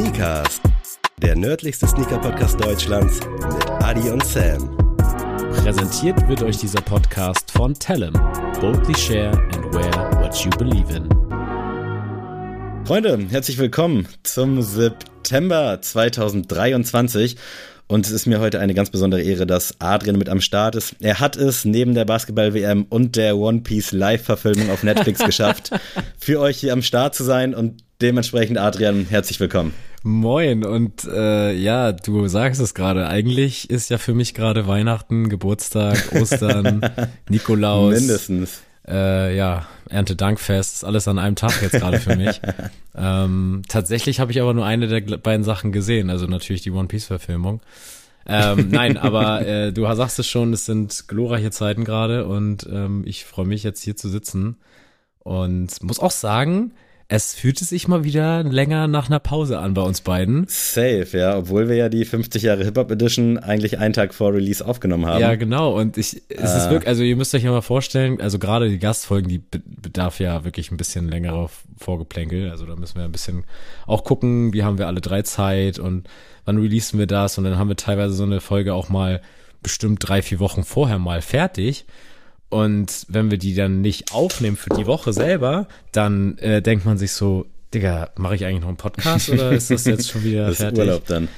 Sneakers, der nördlichste Sneaker-Podcast Deutschlands mit Adi und Sam. Präsentiert wird euch dieser Podcast von Tellem. Boldly share and wear what you believe in. Freunde, herzlich willkommen zum September 2023. Und es ist mir heute eine ganz besondere Ehre, dass Adrian mit am Start ist. Er hat es neben der Basketball-WM und der One Piece Live-Verfilmung auf Netflix geschafft, für euch hier am Start zu sein. Und dementsprechend, Adrian, herzlich willkommen. Moin und äh, ja, du sagst es gerade. Eigentlich ist ja für mich gerade Weihnachten, Geburtstag, Ostern, Nikolaus. Mindestens. Äh, ja, Erntedankfest, ist alles an einem Tag jetzt gerade für mich. ähm, tatsächlich habe ich aber nur eine der beiden Sachen gesehen, also natürlich die One Piece Verfilmung. ähm, nein, aber äh, du sagst es schon, es sind glorreiche Zeiten gerade und ähm, ich freue mich jetzt hier zu sitzen und muss auch sagen, es fühlte sich mal wieder länger nach einer Pause an bei uns beiden. Safe, ja, obwohl wir ja die 50 Jahre Hip-Hop Edition eigentlich einen Tag vor Release aufgenommen haben. Ja, genau. Und ich, es äh. ist wirklich, also ihr müsst euch ja mal vorstellen, also gerade die Gastfolgen, die bedarf ja wirklich ein bisschen längerer Vorgeplänkel. Also da müssen wir ein bisschen auch gucken, wie haben wir alle drei Zeit und wann releasen wir das und dann haben wir teilweise so eine Folge auch mal bestimmt drei, vier Wochen vorher mal fertig. Und wenn wir die dann nicht aufnehmen für die Woche selber, dann äh, denkt man sich so, Digga, mache ich eigentlich noch einen Podcast oder ist das jetzt schon wieder das fertig? Urlaub dann.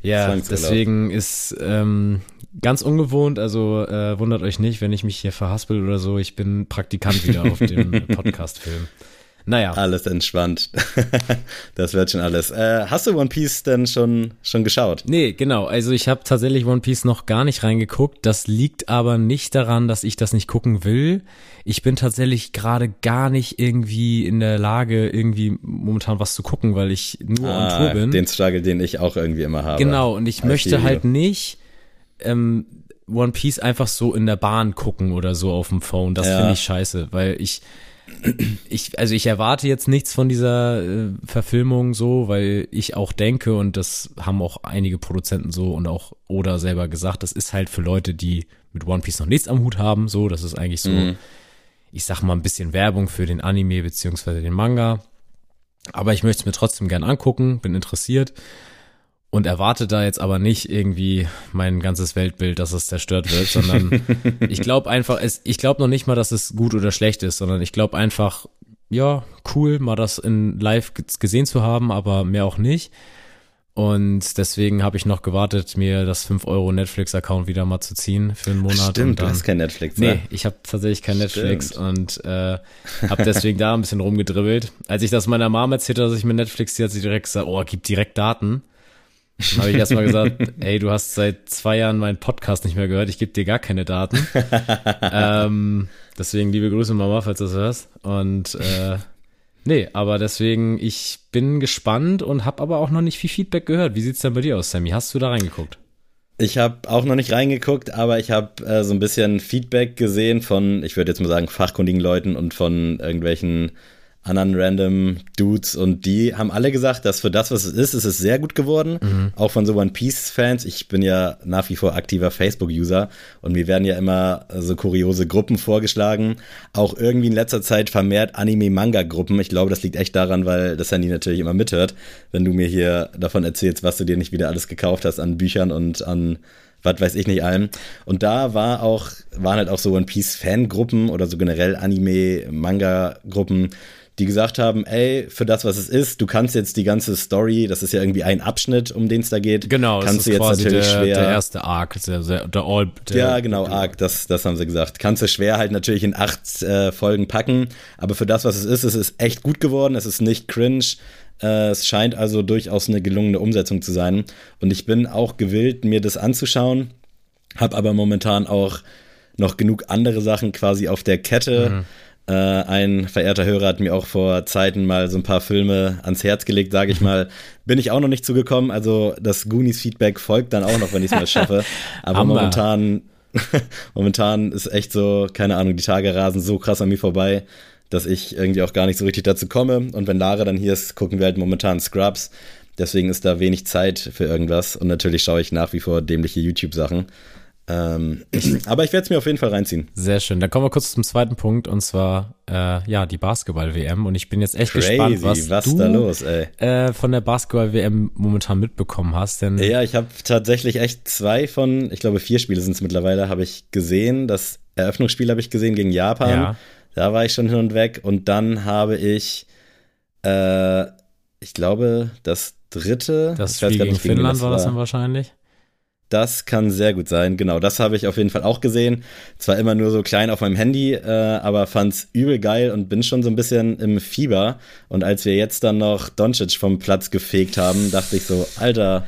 Ja, deswegen ist ähm, ganz ungewohnt, also äh, wundert euch nicht, wenn ich mich hier verhaspel oder so. Ich bin Praktikant wieder auf dem Podcast-Film. Naja. Alles entspannt. das wird schon alles. Äh, hast du One Piece denn schon, schon geschaut? Nee, genau. Also ich habe tatsächlich One Piece noch gar nicht reingeguckt. Das liegt aber nicht daran, dass ich das nicht gucken will. Ich bin tatsächlich gerade gar nicht irgendwie in der Lage, irgendwie momentan was zu gucken, weil ich nur ah, on Tour bin. Den Struggle, den ich auch irgendwie immer habe. Genau, und ich möchte halt nicht ähm, One Piece einfach so in der Bahn gucken oder so auf dem Phone. Das ja. finde ich scheiße, weil ich ich, also ich erwarte jetzt nichts von dieser äh, Verfilmung so, weil ich auch denke, und das haben auch einige Produzenten so und auch Oda selber gesagt, das ist halt für Leute, die mit One Piece noch nichts am Hut haben, so, das ist eigentlich so, mhm. ich sag mal, ein bisschen Werbung für den Anime beziehungsweise den Manga. Aber ich möchte es mir trotzdem gern angucken, bin interessiert und erwarte da jetzt aber nicht irgendwie mein ganzes Weltbild, dass es zerstört wird, sondern ich glaube einfach, es, ich glaube noch nicht mal, dass es gut oder schlecht ist, sondern ich glaube einfach, ja, cool, mal das in live gesehen zu haben, aber mehr auch nicht. Und deswegen habe ich noch gewartet, mir das 5 Euro Netflix-Account wieder mal zu ziehen für einen Monat. Stimmt, dann, du hast kein Netflix. Ne? Nee, ich habe tatsächlich kein Netflix Stimmt. und äh, habe deswegen da ein bisschen rumgedribbelt. Als ich das meiner Mom erzählt habe, dass ich mir Netflix, die hat sie direkt gesagt, oh, gib direkt Daten habe ich erstmal gesagt, ey, du hast seit zwei Jahren meinen Podcast nicht mehr gehört, ich gebe dir gar keine Daten. ähm, deswegen liebe Grüße Mama, falls du das hörst. Und äh, nee, aber deswegen, ich bin gespannt und habe aber auch noch nicht viel Feedback gehört. Wie sieht's denn bei dir aus, Sammy? Hast du da reingeguckt? Ich habe auch noch nicht reingeguckt, aber ich habe äh, so ein bisschen Feedback gesehen von, ich würde jetzt mal sagen, fachkundigen Leuten und von irgendwelchen anderen random Dudes und die haben alle gesagt, dass für das, was es ist, ist es sehr gut geworden. Mhm. Auch von so One Piece Fans. Ich bin ja nach wie vor aktiver Facebook-User und mir werden ja immer so kuriose Gruppen vorgeschlagen. Auch irgendwie in letzter Zeit vermehrt Anime-Manga-Gruppen. Ich glaube, das liegt echt daran, weil das Handy natürlich immer mithört, wenn du mir hier davon erzählst, was du dir nicht wieder alles gekauft hast an Büchern und an was weiß ich nicht allem. Und da war auch, waren halt auch so One Piece Fangruppen oder so generell Anime-Manga-Gruppen, die gesagt haben, ey, für das, was es ist, du kannst jetzt die ganze Story, das ist ja irgendwie ein Abschnitt, um den es da geht, genau, kannst du jetzt natürlich der, schwer. Der erste Arc, der, der All. Der, ja, genau, Arc, das, das haben sie gesagt. Kannst du schwer halt natürlich in acht äh, Folgen packen, aber für das, was es ist, es ist echt gut geworden, es ist nicht cringe. Äh, es scheint also durchaus eine gelungene Umsetzung zu sein. Und ich bin auch gewillt, mir das anzuschauen, habe aber momentan auch noch genug andere Sachen quasi auf der Kette. Mhm äh, ein verehrter Hörer hat mir auch vor Zeiten mal so ein paar Filme ans Herz gelegt, sage ich mal. Bin ich auch noch nicht zugekommen. Also das Goonies-Feedback folgt dann auch noch, wenn ich es mal schaffe. Aber momentan, momentan ist echt so, keine Ahnung, die Tage rasen so krass an mir vorbei, dass ich irgendwie auch gar nicht so richtig dazu komme. Und wenn Lara dann hier ist, gucken wir halt momentan Scrubs. Deswegen ist da wenig Zeit für irgendwas. Und natürlich schaue ich nach wie vor dämliche YouTube-Sachen. Ähm, aber ich werde es mir auf jeden Fall reinziehen. Sehr schön. Dann kommen wir kurz zum zweiten Punkt und zwar äh, ja die Basketball-WM und ich bin jetzt echt Crazy, gespannt, was, was du los, äh, von der Basketball-WM momentan mitbekommen hast. Denn ja, ich habe tatsächlich echt zwei von, ich glaube vier Spiele sind es mittlerweile, habe ich gesehen. Das Eröffnungsspiel habe ich gesehen gegen Japan. Ja. Da war ich schon hin und weg und dann habe ich, äh, ich glaube, das dritte. Das Spiel gegen Finnland war das dann wahrscheinlich. Das kann sehr gut sein. Genau, das habe ich auf jeden Fall auch gesehen. Zwar immer nur so klein auf meinem Handy, äh, aber fand's übel geil und bin schon so ein bisschen im Fieber. Und als wir jetzt dann noch Doncic vom Platz gefegt haben, dachte ich so, Alter,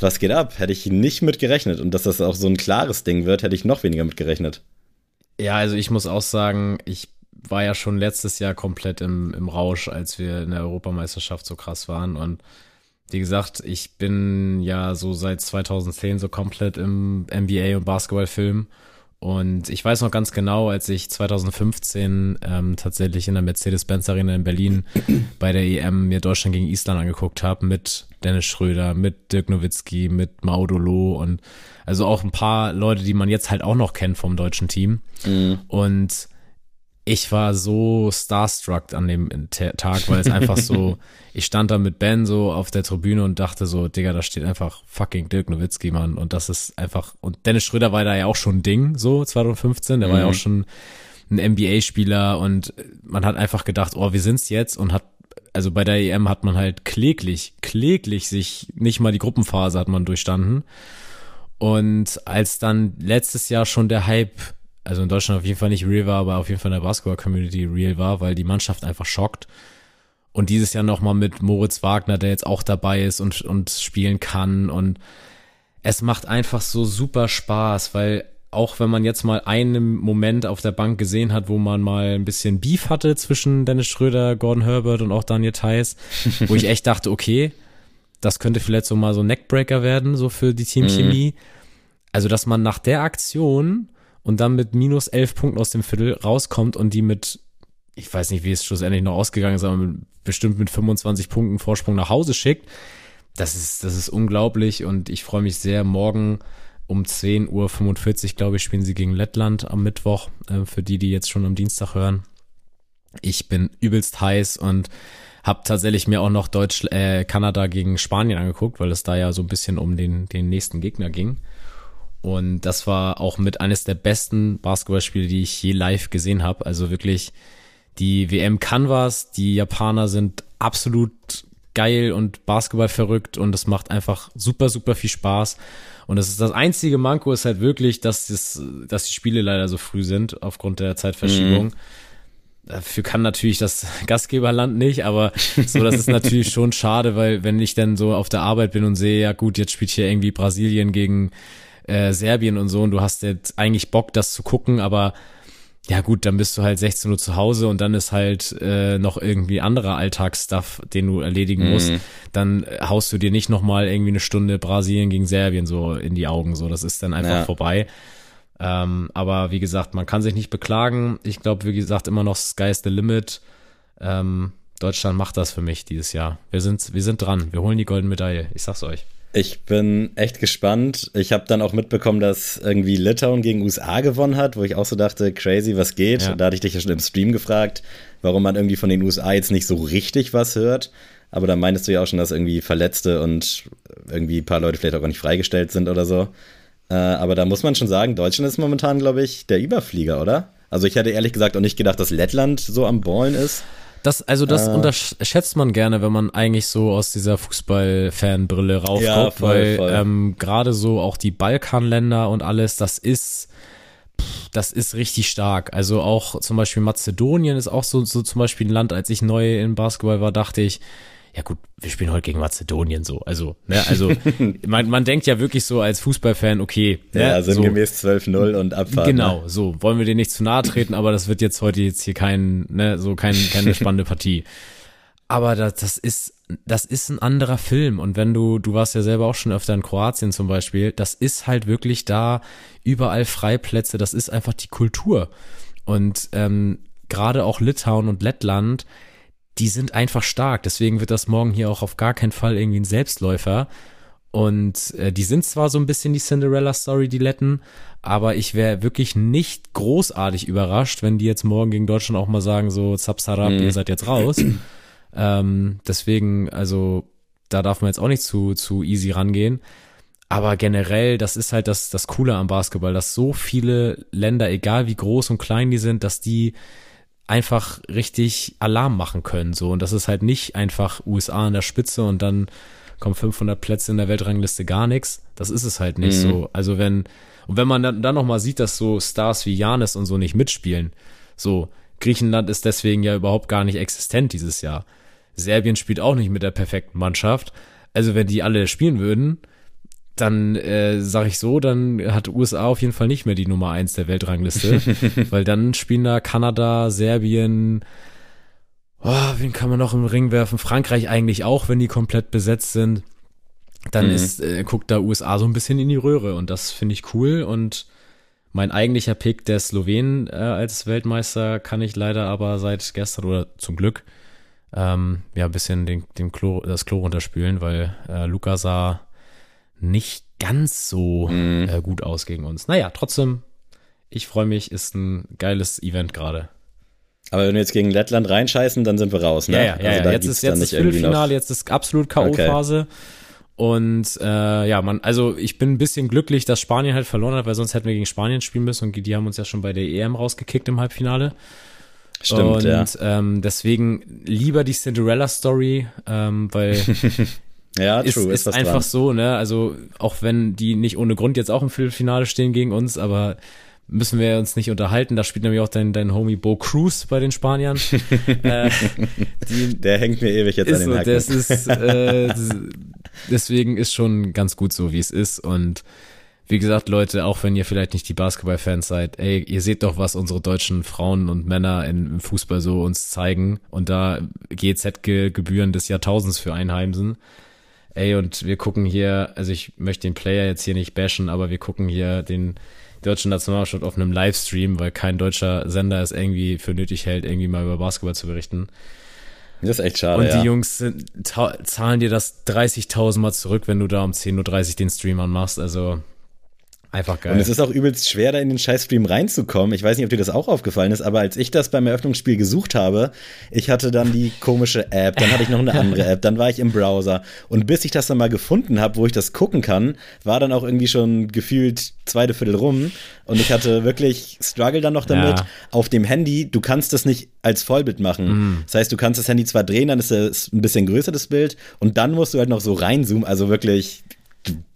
was geht ab? Hätte ich nicht mit gerechnet. Und dass das auch so ein klares Ding wird, hätte ich noch weniger mit gerechnet. Ja, also ich muss auch sagen, ich war ja schon letztes Jahr komplett im, im Rausch, als wir in der Europameisterschaft so krass waren. Und wie gesagt, ich bin ja so seit 2010 so komplett im NBA und Basketballfilm. Und ich weiß noch ganz genau, als ich 2015 ähm, tatsächlich in der Mercedes-Benz Arena in Berlin bei der EM mir Deutschland gegen Island angeguckt habe mit Dennis Schröder, mit Dirk Nowitzki, mit Maudolo und also auch ein paar Leute, die man jetzt halt auch noch kennt vom deutschen Team. Mhm. Und ich war so starstruck an dem Tag, weil es einfach so, ich stand da mit Ben so auf der Tribüne und dachte so, Digga, da steht einfach fucking Dirk Nowitzki, Mann. Und das ist einfach, und Dennis Schröder war da ja auch schon ein Ding, so 2015, der mhm. war ja auch mhm. schon ein NBA-Spieler und man hat einfach gedacht, oh, wir sind's jetzt und hat, also bei der EM hat man halt kläglich, kläglich sich, nicht mal die Gruppenphase hat man durchstanden. Und als dann letztes Jahr schon der Hype also in Deutschland auf jeden Fall nicht real war, aber auf jeden Fall in der Basketball-Community real war, weil die Mannschaft einfach schockt. Und dieses Jahr nochmal mit Moritz Wagner, der jetzt auch dabei ist und, und spielen kann. Und es macht einfach so super Spaß, weil auch wenn man jetzt mal einen Moment auf der Bank gesehen hat, wo man mal ein bisschen Beef hatte zwischen Dennis Schröder, Gordon Herbert und auch Daniel Theiss, wo ich echt dachte, okay, das könnte vielleicht so mal so Neckbreaker werden, so für die Teamchemie. Mhm. Also, dass man nach der Aktion und dann mit minus elf Punkten aus dem Viertel rauskommt und die mit, ich weiß nicht, wie es schlussendlich noch ausgegangen ist, aber mit, bestimmt mit 25 Punkten Vorsprung nach Hause schickt. Das ist, das ist unglaublich und ich freue mich sehr. Morgen um 10.45 Uhr, glaube ich, spielen sie gegen Lettland am Mittwoch, äh, für die, die jetzt schon am Dienstag hören. Ich bin übelst heiß und habe tatsächlich mir auch noch Deutsch, äh, Kanada gegen Spanien angeguckt, weil es da ja so ein bisschen um den, den nächsten Gegner ging. Und das war auch mit eines der besten Basketballspiele, die ich je live gesehen habe. Also wirklich, die WM kann was, die Japaner sind absolut geil und Basketball verrückt und es macht einfach super, super viel Spaß. Und das ist das einzige Manko ist halt wirklich, dass, das, dass die Spiele leider so früh sind aufgrund der Zeitverschiebung. Mhm. Dafür kann natürlich das Gastgeberland nicht, aber so, das ist natürlich schon schade, weil wenn ich dann so auf der Arbeit bin und sehe, ja gut, jetzt spielt hier irgendwie Brasilien gegen äh, Serbien und so und du hast jetzt eigentlich Bock, das zu gucken, aber ja gut, dann bist du halt 16 Uhr zu Hause und dann ist halt äh, noch irgendwie anderer Alltagsstuff, den du erledigen mhm. musst. Dann haust du dir nicht nochmal irgendwie eine Stunde Brasilien gegen Serbien so in die Augen. So, das ist dann einfach ja. vorbei. Ähm, aber wie gesagt, man kann sich nicht beklagen. Ich glaube, wie gesagt, immer noch Sky's the Limit. Ähm, Deutschland macht das für mich dieses Jahr. Wir sind, wir sind dran. Wir holen die goldene Medaille. Ich sag's euch. Ich bin echt gespannt. Ich habe dann auch mitbekommen, dass irgendwie Litauen gegen USA gewonnen hat, wo ich auch so dachte, crazy, was geht? Ja. Da hatte ich dich ja schon im Stream gefragt, warum man irgendwie von den USA jetzt nicht so richtig was hört. Aber da meintest du ja auch schon, dass irgendwie Verletzte und irgendwie ein paar Leute vielleicht auch gar nicht freigestellt sind oder so. Äh, aber da muss man schon sagen, Deutschland ist momentan, glaube ich, der Überflieger, oder? Also ich hätte ehrlich gesagt auch nicht gedacht, dass Lettland so am Ballen ist. Das, also das äh, unterschätzt man gerne, wenn man eigentlich so aus dieser Fußball-Fanbrille raufguckt, ja, voll, weil voll. ähm, gerade so auch die Balkanländer und alles, das ist das ist richtig stark. Also auch zum Beispiel Mazedonien ist auch so, so zum Beispiel ein Land, als ich neu im Basketball war, dachte ich, ja gut, wir spielen heute gegen Mazedonien so. Also, ne, also man, man denkt ja wirklich so als Fußballfan, okay. Ne, ja, sinngemäß so, 12-0 und Abfahrt. Genau, ne? so. Wollen wir dir nicht zu nahe treten, aber das wird jetzt heute jetzt hier kein, ne, so kein, keine spannende Partie. Aber das, das ist, das ist ein anderer Film. Und wenn du, du warst ja selber auch schon öfter in Kroatien zum Beispiel, das ist halt wirklich da überall Freiplätze, das ist einfach die Kultur. Und ähm, gerade auch Litauen und Lettland, die sind einfach stark. Deswegen wird das morgen hier auch auf gar keinen Fall irgendwie ein Selbstläufer. Und äh, die sind zwar so ein bisschen die Cinderella-Story, die Letten, aber ich wäre wirklich nicht großartig überrascht, wenn die jetzt morgen gegen Deutschland auch mal sagen, so, Zapsarab, mhm. ihr seid jetzt raus. ähm, deswegen, also, da darf man jetzt auch nicht zu, zu easy rangehen. Aber generell, das ist halt das, das Coole am Basketball, dass so viele Länder, egal wie groß und klein die sind, dass die einfach richtig Alarm machen können, so. Und das ist halt nicht einfach USA an der Spitze und dann kommen 500 Plätze in der Weltrangliste gar nichts. Das ist es halt nicht mhm. so. Also wenn, und wenn man dann, dann noch mal sieht, dass so Stars wie Janis und so nicht mitspielen, so, Griechenland ist deswegen ja überhaupt gar nicht existent dieses Jahr. Serbien spielt auch nicht mit der perfekten Mannschaft. Also wenn die alle spielen würden, dann äh, sage ich so, dann hat USA auf jeden Fall nicht mehr die Nummer eins der Weltrangliste, weil dann spielen da Kanada, Serbien, oh, wen kann man noch im Ring werfen? Frankreich eigentlich auch, wenn die komplett besetzt sind. Dann mhm. ist, äh, guckt da USA so ein bisschen in die Röhre und das finde ich cool und mein eigentlicher Pick der Slowenen äh, als Weltmeister kann ich leider aber seit gestern oder zum Glück ähm, ja ein bisschen den, den Klo, das Klo runterspülen, weil äh, Luca sah nicht ganz so mhm. äh, gut aus gegen uns. Naja, trotzdem, ich freue mich, ist ein geiles Event gerade. Aber wenn wir jetzt gegen Lettland reinscheißen, dann sind wir raus, ne? Ja, ja, ja. Also jetzt ist jetzt das Viertelfinale, jetzt ist absolut K.O.-Phase. Okay. Und äh, ja, man, also ich bin ein bisschen glücklich, dass Spanien halt verloren hat, weil sonst hätten wir gegen Spanien spielen müssen und die haben uns ja schon bei der EM rausgekickt im Halbfinale. Stimmt, und, ja. Ähm, deswegen lieber die Cinderella-Story, ähm, weil Ja, ist, true, ist, ist einfach dran. so, ne? Also auch wenn die nicht ohne Grund jetzt auch im Viertelfinale stehen gegen uns, aber müssen wir uns nicht unterhalten. Da spielt nämlich auch dein, dein Homie Bo Cruz bei den Spaniern. äh, die, Der hängt mir ewig jetzt an den Hacken. Das ist, äh, deswegen ist schon ganz gut so, wie es ist. Und wie gesagt, Leute, auch wenn ihr vielleicht nicht die Basketballfans seid, ey, ihr seht doch, was unsere deutschen Frauen und Männer im Fußball so uns zeigen. Und da GZ-Gebühren des Jahrtausends für einheimsen ey, und wir gucken hier, also ich möchte den Player jetzt hier nicht bashen, aber wir gucken hier den deutschen Nationalmannschaft auf einem Livestream, weil kein deutscher Sender es irgendwie für nötig hält, irgendwie mal über Basketball zu berichten. Das ist echt schade. Und die ja. Jungs zahlen dir das 30.000 Mal zurück, wenn du da um 10.30 Uhr den Stream anmachst. Also Einfach geil. Und es ist auch übelst schwer, da in den Scheißstream reinzukommen. Ich weiß nicht, ob dir das auch aufgefallen ist, aber als ich das beim Eröffnungsspiel gesucht habe, ich hatte dann die komische App, dann hatte ich noch eine andere App, dann war ich im Browser. Und bis ich das dann mal gefunden habe, wo ich das gucken kann, war dann auch irgendwie schon gefühlt zweite Viertel rum. Und ich hatte wirklich Struggle dann noch damit. Ja. Auf dem Handy, du kannst das nicht als Vollbild machen. Mm. Das heißt, du kannst das Handy zwar drehen, dann ist es ein bisschen größer, das Bild. Und dann musst du halt noch so reinzoomen. Also wirklich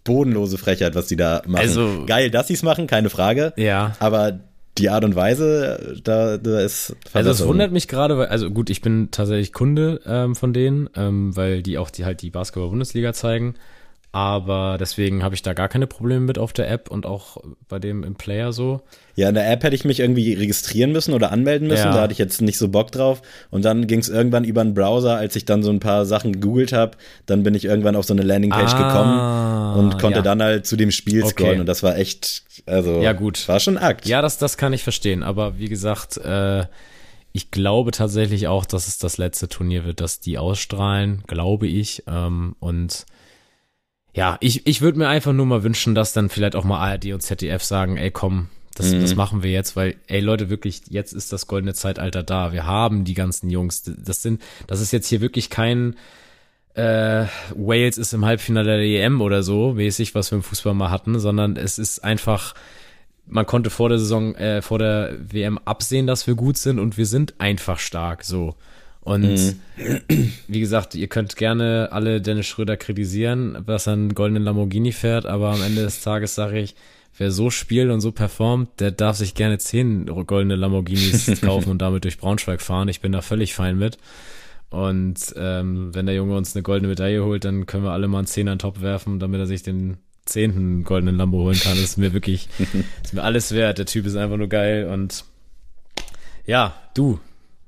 bodenlose Frechheit, was die da machen. Also, Geil, dass sie es machen, keine Frage. Ja. Aber die Art und Weise, da, da ist Also es wundert mich gerade, weil, also gut, ich bin tatsächlich Kunde ähm, von denen, ähm, weil die auch die halt die Basketball-Bundesliga zeigen. Aber deswegen habe ich da gar keine Probleme mit auf der App und auch bei dem im Player so. Ja, in der App hätte ich mich irgendwie registrieren müssen oder anmelden müssen. Ja. Da hatte ich jetzt nicht so Bock drauf. Und dann ging es irgendwann über einen Browser, als ich dann so ein paar Sachen gegoogelt habe. Dann bin ich irgendwann auf so eine Landingpage ah, gekommen und konnte ja. dann halt zu dem Spiel scrollen. Okay. Und das war echt, also ja, gut. war schon Akt. Ja, das, das kann ich verstehen. Aber wie gesagt, äh, ich glaube tatsächlich auch, dass es das letzte Turnier wird, dass die ausstrahlen, glaube ich. Ähm, und ja, ich, ich würde mir einfach nur mal wünschen, dass dann vielleicht auch mal ARD und ZDF sagen, ey komm, das, mhm. das machen wir jetzt, weil, ey Leute, wirklich, jetzt ist das goldene Zeitalter da. Wir haben die ganzen Jungs. Das sind, das ist jetzt hier wirklich kein äh, Wales ist im Halbfinale der EM oder so, mäßig, was wir im Fußball mal hatten, sondern es ist einfach, man konnte vor der Saison, äh, vor der WM absehen, dass wir gut sind und wir sind einfach stark, so. Und mhm. wie gesagt, ihr könnt gerne alle Dennis Schröder kritisieren, was er einen goldenen Lamborghini fährt, aber am Ende des Tages sage ich, wer so spielt und so performt, der darf sich gerne zehn goldene Lamborghinis kaufen und damit durch Braunschweig fahren. Ich bin da völlig fein mit. Und ähm, wenn der Junge uns eine goldene Medaille holt, dann können wir alle mal einen Zehner in den Top werfen, damit er sich den zehnten goldenen Lambo holen kann. Das ist mir wirklich, ist mir alles wert. Der Typ ist einfach nur geil und ja, du,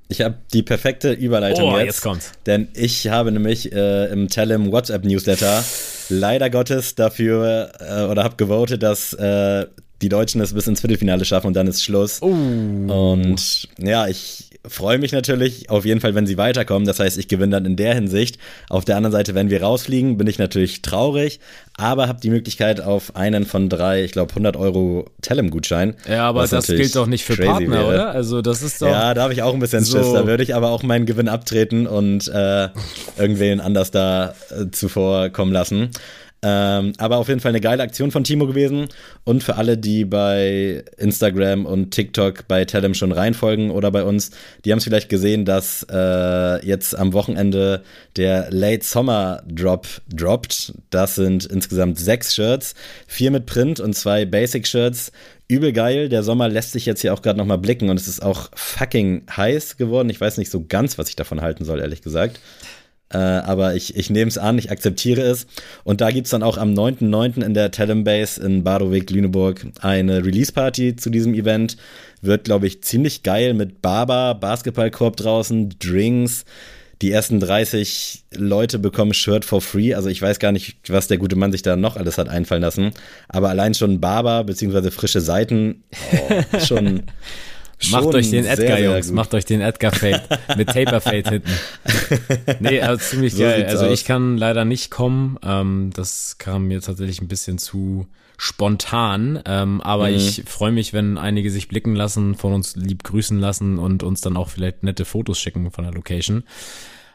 ich habe die perfekte Überleitung oh, jetzt. jetzt kommt's. Denn ich habe nämlich äh, im Telem WhatsApp Newsletter leider Gottes dafür äh, oder habe gewotet, dass äh, die Deutschen es bis ins Viertelfinale schaffen und dann ist Schluss. Oh. Und ja, ich freue mich natürlich auf jeden Fall, wenn sie weiterkommen. Das heißt, ich gewinne dann in der Hinsicht. Auf der anderen Seite, wenn wir rausfliegen, bin ich natürlich traurig, aber habe die Möglichkeit auf einen von drei, ich glaube 100 Euro Telem-Gutschein. Ja, aber das gilt doch nicht für Partner, wäre. oder? Also das ist doch. Ja, da habe ich auch ein bisschen so Schiss. Da würde ich aber auch meinen Gewinn abtreten und äh, irgendwen anders da äh, zuvor kommen lassen. Ähm, aber auf jeden Fall eine geile Aktion von Timo gewesen. Und für alle, die bei Instagram und TikTok bei Tellem schon reinfolgen oder bei uns, die haben es vielleicht gesehen, dass äh, jetzt am Wochenende der Late Summer Drop droppt. Das sind insgesamt sechs Shirts, vier mit Print und zwei Basic Shirts. Übel geil. Der Sommer lässt sich jetzt hier auch gerade nochmal blicken und es ist auch fucking heiß geworden. Ich weiß nicht so ganz, was ich davon halten soll, ehrlich gesagt. Äh, aber ich, ich nehme es an, ich akzeptiere es. Und da gibt es dann auch am 9.9. in der Talem Base in Badoweg, Lüneburg eine Release-Party zu diesem Event. Wird, glaube ich, ziemlich geil mit Baba, Basketballkorb draußen, Drinks. Die ersten 30 Leute bekommen Shirt for free. Also ich weiß gar nicht, was der gute Mann sich da noch alles hat einfallen lassen. Aber allein schon Barber beziehungsweise frische Seiten, oh, schon Macht euch den Edgar, sehr, Jungs. Sehr macht euch den Edgar Fade mit Taper Fade hinten. Nee, also ziemlich so geil. Also aus. ich kann leider nicht kommen. Ähm, das kam mir tatsächlich ein bisschen zu spontan. Ähm, aber mhm. ich freue mich, wenn einige sich blicken lassen, von uns lieb grüßen lassen und uns dann auch vielleicht nette Fotos schicken von der Location.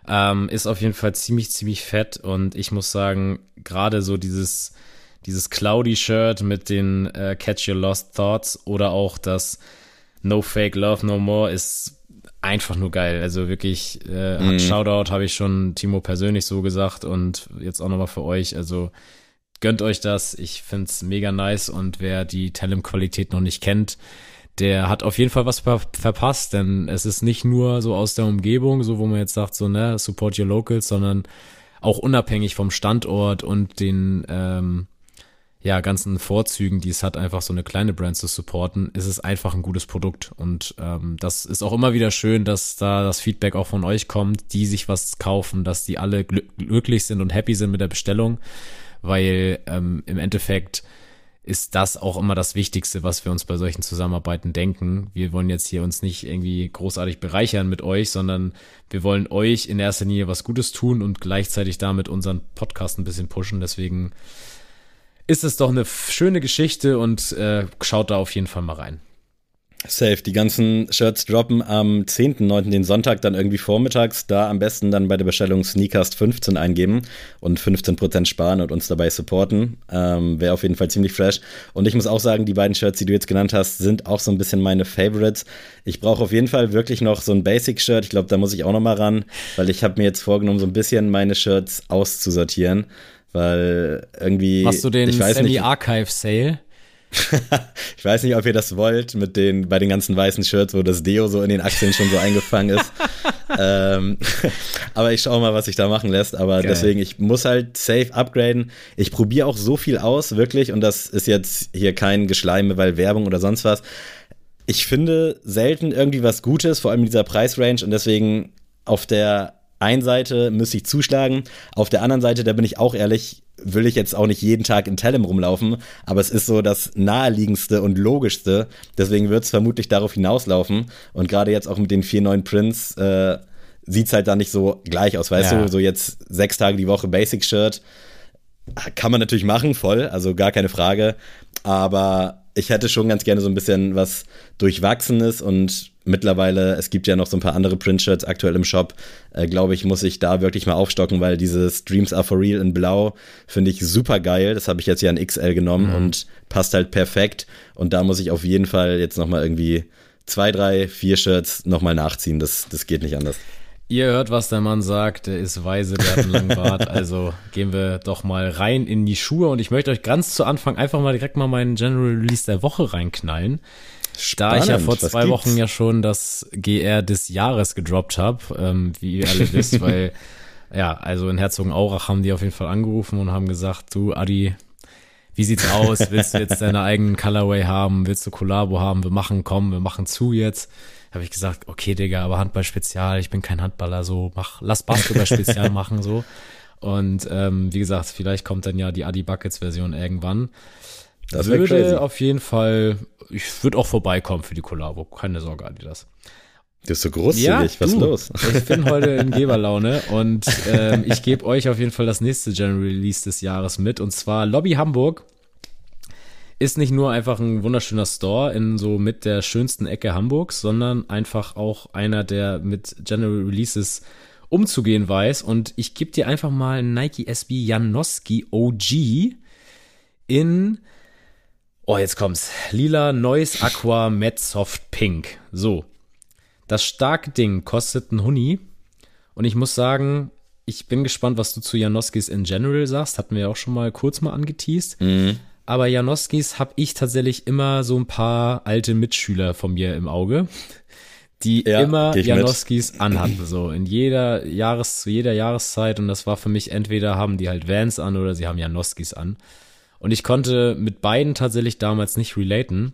Ähm, ist auf jeden Fall ziemlich, ziemlich fett. Und ich muss sagen, gerade so dieses, dieses Cloudy Shirt mit den äh, Catch Your Lost Thoughts oder auch das No Fake Love No More ist einfach nur geil. Also wirklich, äh, mhm. Shoutout habe ich schon Timo persönlich so gesagt und jetzt auch nochmal für euch. Also gönnt euch das. Ich find's mega nice und wer die Talent-Qualität noch nicht kennt, der hat auf jeden Fall was ver verpasst, denn es ist nicht nur so aus der Umgebung, so wo man jetzt sagt, so, ne, support your locals, sondern auch unabhängig vom Standort und den ähm, ja, ganzen Vorzügen, die es hat, einfach so eine kleine Brand zu supporten, ist es einfach ein gutes Produkt. Und ähm, das ist auch immer wieder schön, dass da das Feedback auch von euch kommt, die sich was kaufen, dass die alle glücklich sind und happy sind mit der Bestellung, weil ähm, im Endeffekt ist das auch immer das Wichtigste, was wir uns bei solchen Zusammenarbeiten denken. Wir wollen jetzt hier uns nicht irgendwie großartig bereichern mit euch, sondern wir wollen euch in erster Linie was Gutes tun und gleichzeitig damit unseren Podcast ein bisschen pushen. Deswegen ist es doch eine schöne Geschichte und äh, schaut da auf jeden Fall mal rein. Safe. Die ganzen Shirts droppen am 10.9., den Sonntag, dann irgendwie vormittags. Da am besten dann bei der Bestellung Sneakast 15 eingeben und 15% sparen und uns dabei supporten. Ähm, Wäre auf jeden Fall ziemlich fresh. Und ich muss auch sagen, die beiden Shirts, die du jetzt genannt hast, sind auch so ein bisschen meine Favorites. Ich brauche auf jeden Fall wirklich noch so ein Basic-Shirt. Ich glaube, da muss ich auch noch mal ran, weil ich habe mir jetzt vorgenommen, so ein bisschen meine Shirts auszusortieren. Weil irgendwie. Machst du den Semi-Archive-Sale? ich weiß nicht, ob ihr das wollt, mit den, bei den ganzen weißen Shirts, wo das Deo so in den Achseln schon so eingefangen ist. ähm, aber ich schaue mal, was sich da machen lässt. Aber Geil. deswegen, ich muss halt safe upgraden. Ich probiere auch so viel aus, wirklich. Und das ist jetzt hier kein Geschleime, weil Werbung oder sonst was. Ich finde selten irgendwie was Gutes, vor allem in dieser Preisrange. Und deswegen auf der einen Seite müsste ich zuschlagen, auf der anderen Seite, da bin ich auch ehrlich, will ich jetzt auch nicht jeden Tag in Tellem rumlaufen, aber es ist so das naheliegendste und logischste. Deswegen wird es vermutlich darauf hinauslaufen. Und gerade jetzt auch mit den vier neuen Prints äh, sieht es halt da nicht so gleich aus, weißt ja. du? So jetzt sechs Tage die Woche Basic Shirt. Kann man natürlich machen, voll, also gar keine Frage. Aber ich hätte schon ganz gerne so ein bisschen was Durchwachsenes und mittlerweile, es gibt ja noch so ein paar andere Printshirts aktuell im Shop, äh, glaube ich, muss ich da wirklich mal aufstocken, weil dieses Dreams Are For Real in Blau finde ich super geil. Das habe ich jetzt ja in XL genommen mhm. und passt halt perfekt. Und da muss ich auf jeden Fall jetzt nochmal irgendwie zwei, drei, vier Shirts nochmal nachziehen. Das, das geht nicht anders. Ihr hört, was der Mann sagt. Der ist weise, der hat einen langen Bart. Also gehen wir doch mal rein in die Schuhe. Und ich möchte euch ganz zu Anfang einfach mal direkt mal meinen General Release der Woche reinknallen. Spannend, da ich ja vor zwei Wochen ja schon das GR des Jahres gedroppt habe, ähm, wie ihr alle wisst, weil ja, also in Herzogenaurach haben die auf jeden Fall angerufen und haben gesagt, du Adi, wie sieht's aus? Willst du jetzt deine eigenen Colorway haben? Willst du Collabo haben? Wir machen, komm, wir machen zu jetzt habe ich gesagt, okay, Digga, aber Handball-Spezial, ich bin kein Handballer, so, mach, lass Basketball-Spezial machen, so. Und ähm, wie gesagt, vielleicht kommt dann ja die Adi Buckets-Version irgendwann. Das würde crazy. auf jeden Fall, ich würde auch vorbeikommen für die Kollabo, keine Sorge, Adi, das. Du bist so großzügig, ja, was ist los? Ich bin heute in Geberlaune und ähm, ich gebe euch auf jeden Fall das nächste General Release des Jahres mit und zwar Lobby Hamburg. Ist nicht nur einfach ein wunderschöner Store in so mit der schönsten Ecke Hamburgs, sondern einfach auch einer, der mit General Releases umzugehen weiß. Und ich gebe dir einfach mal Nike SB Janoski OG in Oh, jetzt kommt's. Lila Noise Aqua Matte Soft Pink. So. Das starke Ding kostet ein Huni. Und ich muss sagen, ich bin gespannt, was du zu Janoskis in general sagst. Hatten wir ja auch schon mal kurz mal angeteased. Mhm. Aber Janoskis habe ich tatsächlich immer so ein paar alte Mitschüler von mir im Auge, die ja, immer Janoskis mit. anhatten. So in jeder Jahres, zu jeder Jahreszeit. Und das war für mich entweder haben die halt Vans an oder sie haben Janoskis an. Und ich konnte mit beiden tatsächlich damals nicht relaten.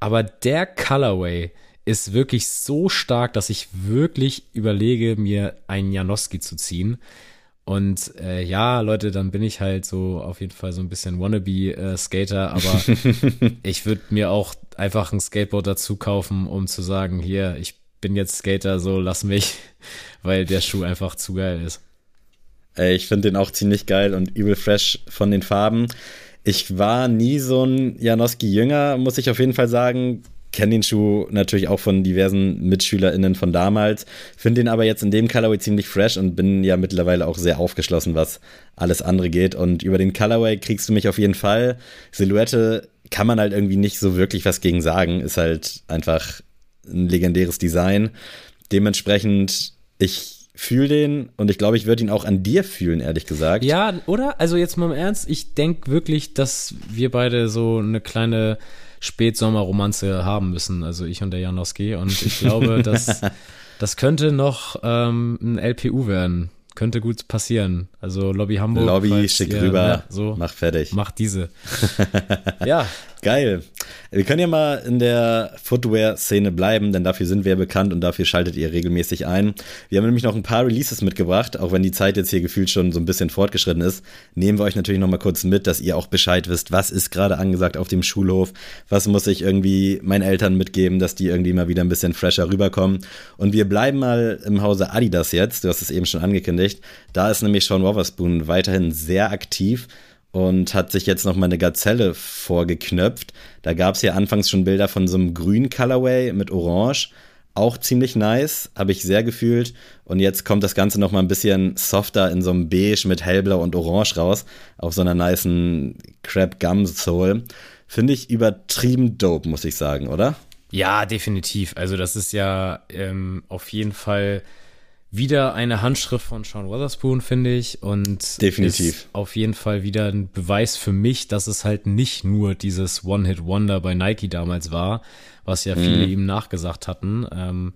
Aber der Colorway, ist wirklich so stark, dass ich wirklich überlege, mir einen Janoski zu ziehen. Und äh, ja, Leute, dann bin ich halt so auf jeden Fall so ein bisschen Wannabe-Skater, äh, aber ich würde mir auch einfach ein Skateboard dazu kaufen, um zu sagen, hier, ich bin jetzt Skater, so lass mich, weil der Schuh einfach zu geil ist. Ich finde den auch ziemlich geil und übel fresh von den Farben. Ich war nie so ein Janoski-Jünger, muss ich auf jeden Fall sagen kenne den Schuh natürlich auch von diversen MitschülerInnen von damals, finde den aber jetzt in dem Colorway ziemlich fresh und bin ja mittlerweile auch sehr aufgeschlossen, was alles andere geht. Und über den Colorway kriegst du mich auf jeden Fall. Silhouette kann man halt irgendwie nicht so wirklich was gegen sagen, ist halt einfach ein legendäres Design. Dementsprechend, ich fühle den und ich glaube, ich würde ihn auch an dir fühlen, ehrlich gesagt. Ja, oder? Also jetzt mal im Ernst, ich denke wirklich, dass wir beide so eine kleine Spätsommerromanze haben müssen, also ich und der Janowski. Und ich glaube, dass das könnte noch ähm, ein LPU werden. Könnte gut passieren. Also Lobby Hamburg. Lobby, schick ihr, rüber, ja, so, mach fertig. Mach diese. ja. Geil. Wir können ja mal in der Footwear-Szene bleiben, denn dafür sind wir bekannt und dafür schaltet ihr regelmäßig ein. Wir haben nämlich noch ein paar Releases mitgebracht, auch wenn die Zeit jetzt hier gefühlt schon so ein bisschen fortgeschritten ist. Nehmen wir euch natürlich noch mal kurz mit, dass ihr auch Bescheid wisst, was ist gerade angesagt auf dem Schulhof, was muss ich irgendwie meinen Eltern mitgeben, dass die irgendwie mal wieder ein bisschen fresher rüberkommen. Und wir bleiben mal im Hause Adidas jetzt, du hast es eben schon angekündigt. Da ist nämlich Sean Wotherspoon weiterhin sehr aktiv und hat sich jetzt noch mal eine Gazelle vorgeknöpft. Da gab es ja anfangs schon Bilder von so einem grünen Colorway mit Orange. Auch ziemlich nice, habe ich sehr gefühlt. Und jetzt kommt das Ganze noch mal ein bisschen softer in so einem Beige mit hellblau und orange raus. Auf so einer niceen Crab Gum Soul. Finde ich übertrieben dope, muss ich sagen, oder? Ja, definitiv. Also das ist ja ähm, auf jeden Fall wieder eine Handschrift von Sean Weatherspoon, finde ich. Und definitiv auf jeden Fall wieder ein Beweis für mich, dass es halt nicht nur dieses One-Hit-Wonder bei Nike damals war, was ja viele mhm. ihm nachgesagt hatten. Ähm,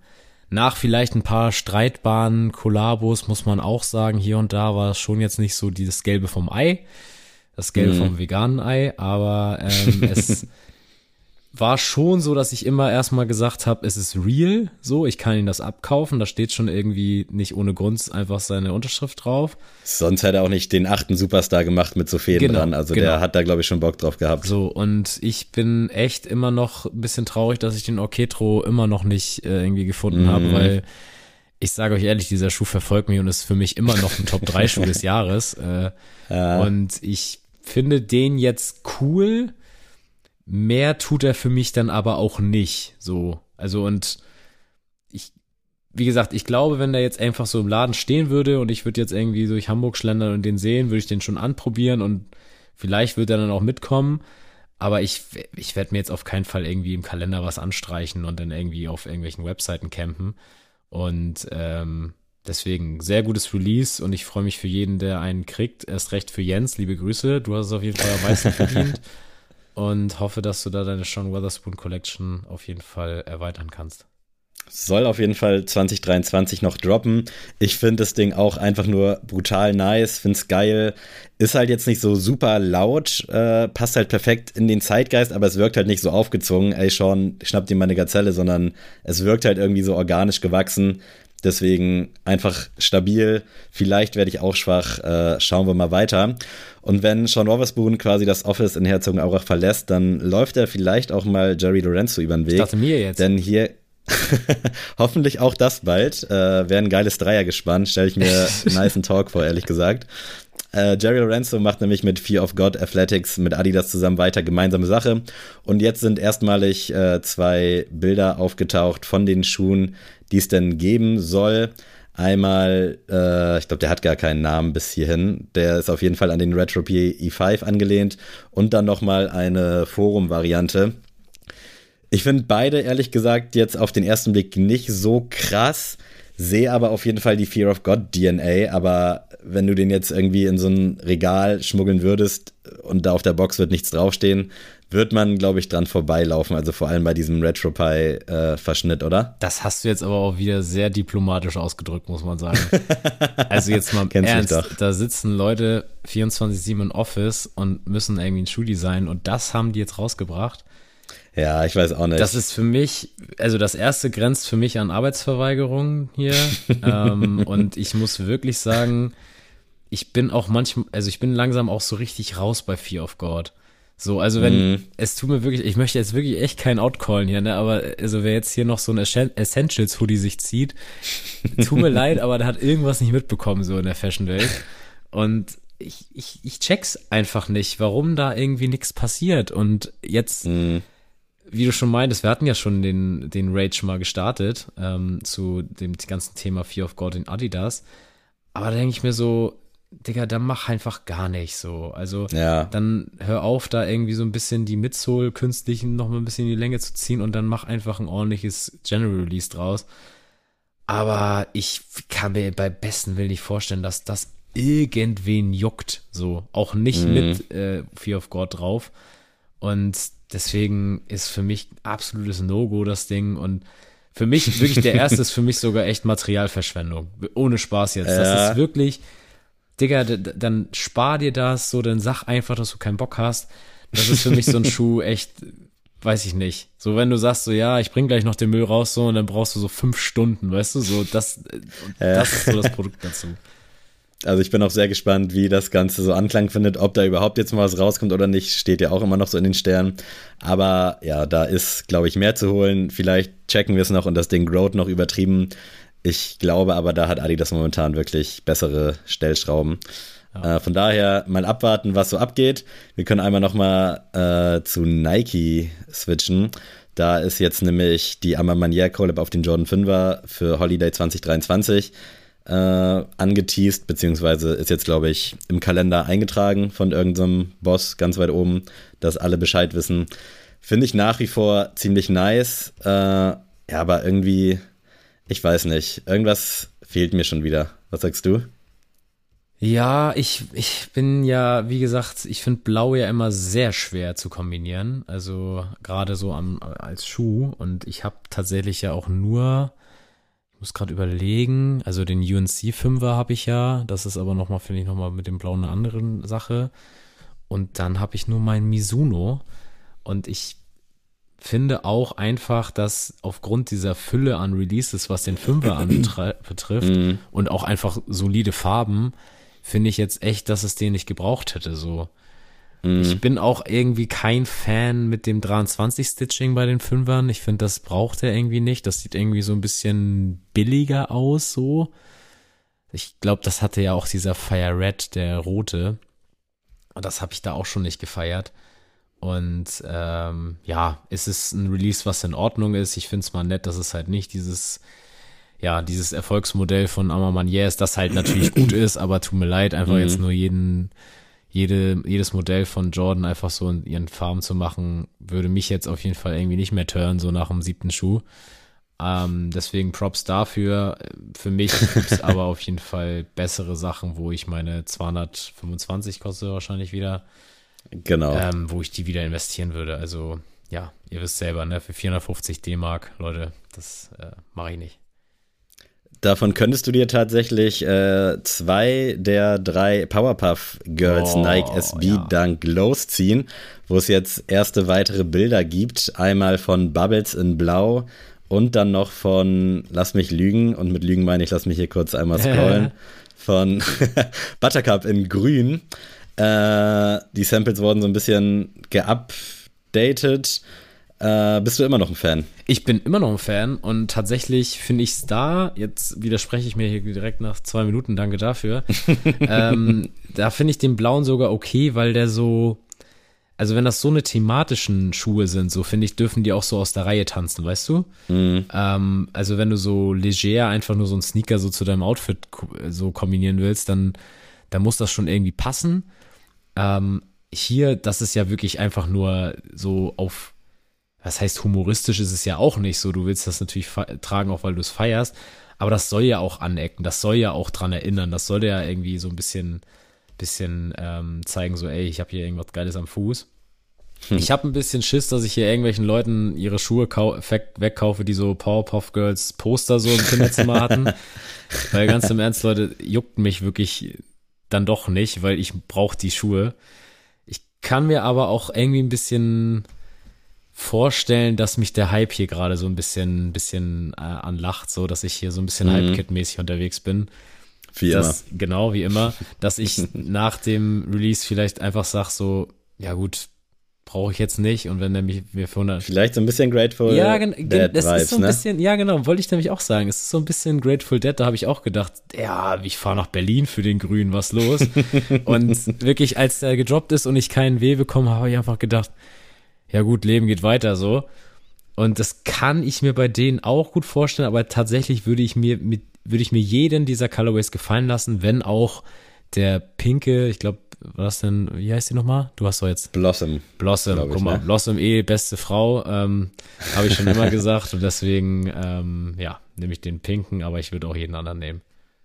nach vielleicht ein paar streitbaren Kollabos muss man auch sagen, hier und da war es schon jetzt nicht so dieses Gelbe vom Ei, das Gelbe mhm. vom veganen Ei, aber ähm, es war schon so, dass ich immer erstmal gesagt habe, es ist real, so, ich kann ihn das abkaufen, da steht schon irgendwie nicht ohne Grund einfach seine Unterschrift drauf. Sonst hätte er auch nicht den achten Superstar gemacht mit so Fäden genau, dran, also genau. der hat da glaube ich schon Bock drauf gehabt. So, und ich bin echt immer noch ein bisschen traurig, dass ich den Orketro immer noch nicht äh, irgendwie gefunden mhm. habe, weil ich sage euch ehrlich, dieser Schuh verfolgt mich und ist für mich immer noch ein Top 3 Schuh des Jahres. Äh, ja. Und ich finde den jetzt cool, Mehr tut er für mich dann aber auch nicht. So. Also und ich, wie gesagt, ich glaube, wenn der jetzt einfach so im Laden stehen würde und ich würde jetzt irgendwie durch Hamburg schlendern und den sehen, würde ich den schon anprobieren und vielleicht wird er dann auch mitkommen. Aber ich, ich werde mir jetzt auf keinen Fall irgendwie im Kalender was anstreichen und dann irgendwie auf irgendwelchen Webseiten campen. Und ähm, deswegen sehr gutes Release und ich freue mich für jeden, der einen kriegt. Erst recht für Jens. Liebe Grüße. Du hast es auf jeden Fall am meisten verdient. Und hoffe, dass du da deine Sean Weatherspoon Collection auf jeden Fall erweitern kannst. Soll auf jeden Fall 2023 noch droppen. Ich finde das Ding auch einfach nur brutal nice, finde es geil. Ist halt jetzt nicht so super laut, äh, passt halt perfekt in den Zeitgeist, aber es wirkt halt nicht so aufgezwungen, ey Sean, schnapp dir mal eine Gazelle, sondern es wirkt halt irgendwie so organisch gewachsen. Deswegen einfach stabil. Vielleicht werde ich auch schwach. Äh, schauen wir mal weiter. Und wenn Sean Wotherspoon quasi das Office in Herzogenaurach verlässt, dann läuft er vielleicht auch mal Jerry Lorenzo über den Weg. Ich dachte mir jetzt. Denn hier Hoffentlich auch das bald. Äh, Wäre ein geiles Dreier gespannt. Stelle ich mir einen nice Talk vor, ehrlich gesagt. Äh, Jerry Lorenzo macht nämlich mit Fear of God Athletics mit Adidas zusammen weiter gemeinsame Sache. Und jetzt sind erstmalig äh, zwei Bilder aufgetaucht von den Schuhen, die es denn geben soll. Einmal, äh, ich glaube, der hat gar keinen Namen bis hierhin. Der ist auf jeden Fall an den Retro PE5 angelehnt. Und dann nochmal eine Forum-Variante ich finde beide, ehrlich gesagt, jetzt auf den ersten Blick nicht so krass, sehe aber auf jeden Fall die Fear of God DNA, aber wenn du den jetzt irgendwie in so ein Regal schmuggeln würdest und da auf der Box wird nichts draufstehen, wird man, glaube ich, dran vorbeilaufen. Also vor allem bei diesem RetroPie-Verschnitt, äh, oder? Das hast du jetzt aber auch wieder sehr diplomatisch ausgedrückt, muss man sagen. also jetzt mal ernst, da sitzen Leute 24-7 im Office und müssen irgendwie ein Schuh designen und das haben die jetzt rausgebracht. Ja, ich weiß auch nicht. Das ist für mich, also das erste grenzt für mich an Arbeitsverweigerung hier. ähm, und ich muss wirklich sagen, ich bin auch manchmal, also ich bin langsam auch so richtig raus bei Fear of God. So, also wenn, mm. es tut mir wirklich, ich möchte jetzt wirklich echt kein Outcallen hier, ne, aber also wer jetzt hier noch so ein Essentials-Hoodie sich zieht, tut mir leid, aber der hat irgendwas nicht mitbekommen, so in der Fashion-Welt. Und ich, ich, ich check's einfach nicht, warum da irgendwie nichts passiert. Und jetzt, mm wie du schon meintest, wir hatten ja schon den, den Rage mal gestartet ähm, zu dem ganzen Thema Fear of God in Adidas. Aber da denke ich mir so, Digga, dann mach einfach gar nicht so. Also ja. dann hör auf, da irgendwie so ein bisschen die Midsole künstlich noch mal ein bisschen in die Länge zu ziehen und dann mach einfach ein ordentliches General Release draus. Aber ich kann mir bei besten Willen nicht vorstellen, dass das irgendwen juckt. So, auch nicht mhm. mit äh, Fear of God drauf. Und Deswegen ist für mich absolutes No-Go das Ding und für mich wirklich der erste ist für mich sogar echt Materialverschwendung. Ohne Spaß jetzt. Ja. Das ist wirklich, Digga, dann spar dir das so, dann sag einfach, dass du keinen Bock hast. Das ist für mich so ein Schuh echt, weiß ich nicht. So, wenn du sagst so, ja, ich bring gleich noch den Müll raus so und dann brauchst du so fünf Stunden, weißt du, so, das, ja. das ist so das Produkt dazu. Also ich bin auch sehr gespannt, wie das Ganze so Anklang findet, ob da überhaupt jetzt mal was rauskommt oder nicht, steht ja auch immer noch so in den Sternen. Aber ja, da ist, glaube ich, mehr zu holen. Vielleicht checken wir es noch und das Ding Growth noch übertrieben. Ich glaube aber, da hat Adidas momentan wirklich bessere Stellschrauben. Ja. Äh, von daher mal abwarten, was so abgeht. Wir können einmal noch mal äh, zu Nike switchen. Da ist jetzt nämlich die Amamanier Collab auf den Jordan 5er für Holiday 2023 äh, angeteased, beziehungsweise ist jetzt, glaube ich, im Kalender eingetragen von irgendeinem Boss ganz weit oben, dass alle Bescheid wissen. Finde ich nach wie vor ziemlich nice. Äh, ja, aber irgendwie, ich weiß nicht, irgendwas fehlt mir schon wieder. Was sagst du? Ja, ich, ich bin ja, wie gesagt, ich finde Blau ja immer sehr schwer zu kombinieren. Also gerade so am, als Schuh. Und ich habe tatsächlich ja auch nur muss gerade überlegen. Also den UNC 5er habe ich ja. Das ist aber nochmal, finde ich, nochmal mit dem Blauen eine andere Sache. Und dann habe ich nur mein Mizuno. Und ich finde auch einfach, dass aufgrund dieser Fülle an Releases, was den 5er betrifft mhm. und auch einfach solide Farben, finde ich jetzt echt, dass es den nicht gebraucht hätte. So. Mhm. Ich bin auch irgendwie kein Fan mit dem 23-Stitching bei den Fünfern. Ich finde, das braucht er irgendwie nicht. Das sieht irgendwie so ein bisschen billiger aus, so. Ich glaube, das hatte ja auch dieser Fire Red, der rote. Und das habe ich da auch schon nicht gefeiert. Und ähm, ja, es ist ein Release, was in Ordnung ist. Ich finde es mal nett, dass es halt nicht dieses, ja, dieses Erfolgsmodell von Amamanier ist, das halt natürlich gut ist, aber tut mir leid, einfach mhm. jetzt nur jeden jede, jedes Modell von Jordan einfach so in ihren Farben zu machen, würde mich jetzt auf jeden Fall irgendwie nicht mehr turnen, so nach dem siebten Schuh. Ähm, deswegen Props dafür. Für mich gibt es aber auf jeden Fall bessere Sachen, wo ich meine 225 kostet wahrscheinlich wieder. Genau. Ähm, wo ich die wieder investieren würde. Also, ja, ihr wisst selber, ne, für 450 D-Mark, Leute, das äh, mache ich nicht. Davon könntest du dir tatsächlich äh, zwei der drei Powerpuff Girls oh, Nike SB ja. Dunk Lows ziehen, wo es jetzt erste weitere Bilder gibt. Einmal von Bubbles in Blau und dann noch von Lass mich lügen. Und mit Lügen meine ich, lass mich hier kurz einmal scrollen. von Buttercup in Grün. Äh, die Samples wurden so ein bisschen geupdatet. äh, bist du immer noch ein Fan? Ich bin immer noch ein Fan und tatsächlich finde ich es da, jetzt widerspreche ich mir hier direkt nach zwei Minuten, danke dafür. ähm, da finde ich den blauen sogar okay, weil der so, also wenn das so eine thematischen Schuhe sind, so finde ich, dürfen die auch so aus der Reihe tanzen, weißt du? Mhm. Ähm, also wenn du so leger einfach nur so einen Sneaker so zu deinem Outfit so kombinieren willst, dann, dann muss das schon irgendwie passen. Ähm, hier, das ist ja wirklich einfach nur so auf was heißt humoristisch ist es ja auch nicht so. Du willst das natürlich tragen, auch weil du es feierst. Aber das soll ja auch anecken. Das soll ja auch dran erinnern. Das soll ja irgendwie so ein bisschen, bisschen ähm, zeigen, so, ey, ich habe hier irgendwas Geiles am Fuß. Hm. Ich habe ein bisschen Schiss, dass ich hier irgendwelchen Leuten ihre Schuhe wegkaufe, die so Powerpuff Girls Poster so im Kinderzimmer hatten. weil ganz im Ernst, Leute, juckt mich wirklich dann doch nicht, weil ich brauche die Schuhe. Ich kann mir aber auch irgendwie ein bisschen vorstellen, dass mich der Hype hier gerade so ein bisschen, bisschen äh, anlacht, so dass ich hier so ein bisschen mhm. Hype-Kit-mäßig unterwegs bin. Wie dass, immer. Genau, wie immer, dass ich nach dem Release vielleicht einfach sag so, ja gut, brauche ich jetzt nicht und wenn der mich mir für 100 vielleicht so ein bisschen Grateful ja, Dead das Vibes, ist so ein ne? bisschen ja genau wollte ich nämlich auch sagen es ist so ein bisschen Grateful Dead da habe ich auch gedacht ja ich fahre nach Berlin für den Grün was los und wirklich als der gedroppt ist und ich keinen Weh bekommen habe ich einfach gedacht ja gut, Leben geht weiter so. Und das kann ich mir bei denen auch gut vorstellen, aber tatsächlich würde ich mir mit, würde ich mir jeden dieser Colorways gefallen lassen, wenn auch der pinke, ich glaube, was denn, wie heißt die nochmal? Du hast doch jetzt. Blossom. Blossom, guck mal, ne? Blossom eh beste Frau, ähm, habe ich schon immer gesagt und deswegen, ähm, ja, nehme ich den pinken, aber ich würde auch jeden anderen nehmen.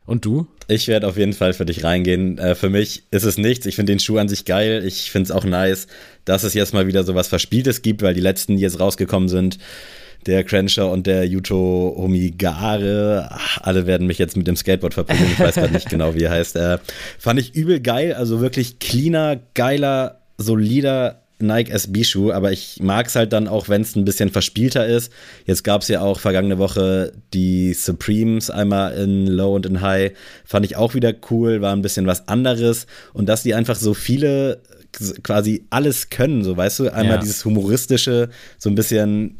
Und du? Ich werde auf jeden Fall für dich reingehen. Äh, für mich ist es nichts. Ich finde den Schuh an sich geil. Ich finde es auch nice, dass es jetzt mal wieder so was Verspieltes gibt, weil die letzten, die jetzt rausgekommen sind, der Crenshaw und der Yuto Homigare, ach, alle werden mich jetzt mit dem Skateboard verprügeln. Ich weiß gerade nicht genau, wie er heißt. Äh, fand ich übel geil. Also wirklich cleaner, geiler, solider Nike SB-Schuh, aber ich mag es halt dann auch, wenn es ein bisschen verspielter ist. Jetzt gab es ja auch vergangene Woche die Supremes, einmal in Low und in High. Fand ich auch wieder cool, war ein bisschen was anderes. Und dass die einfach so viele quasi alles können, so weißt du, einmal ja. dieses humoristische, so ein bisschen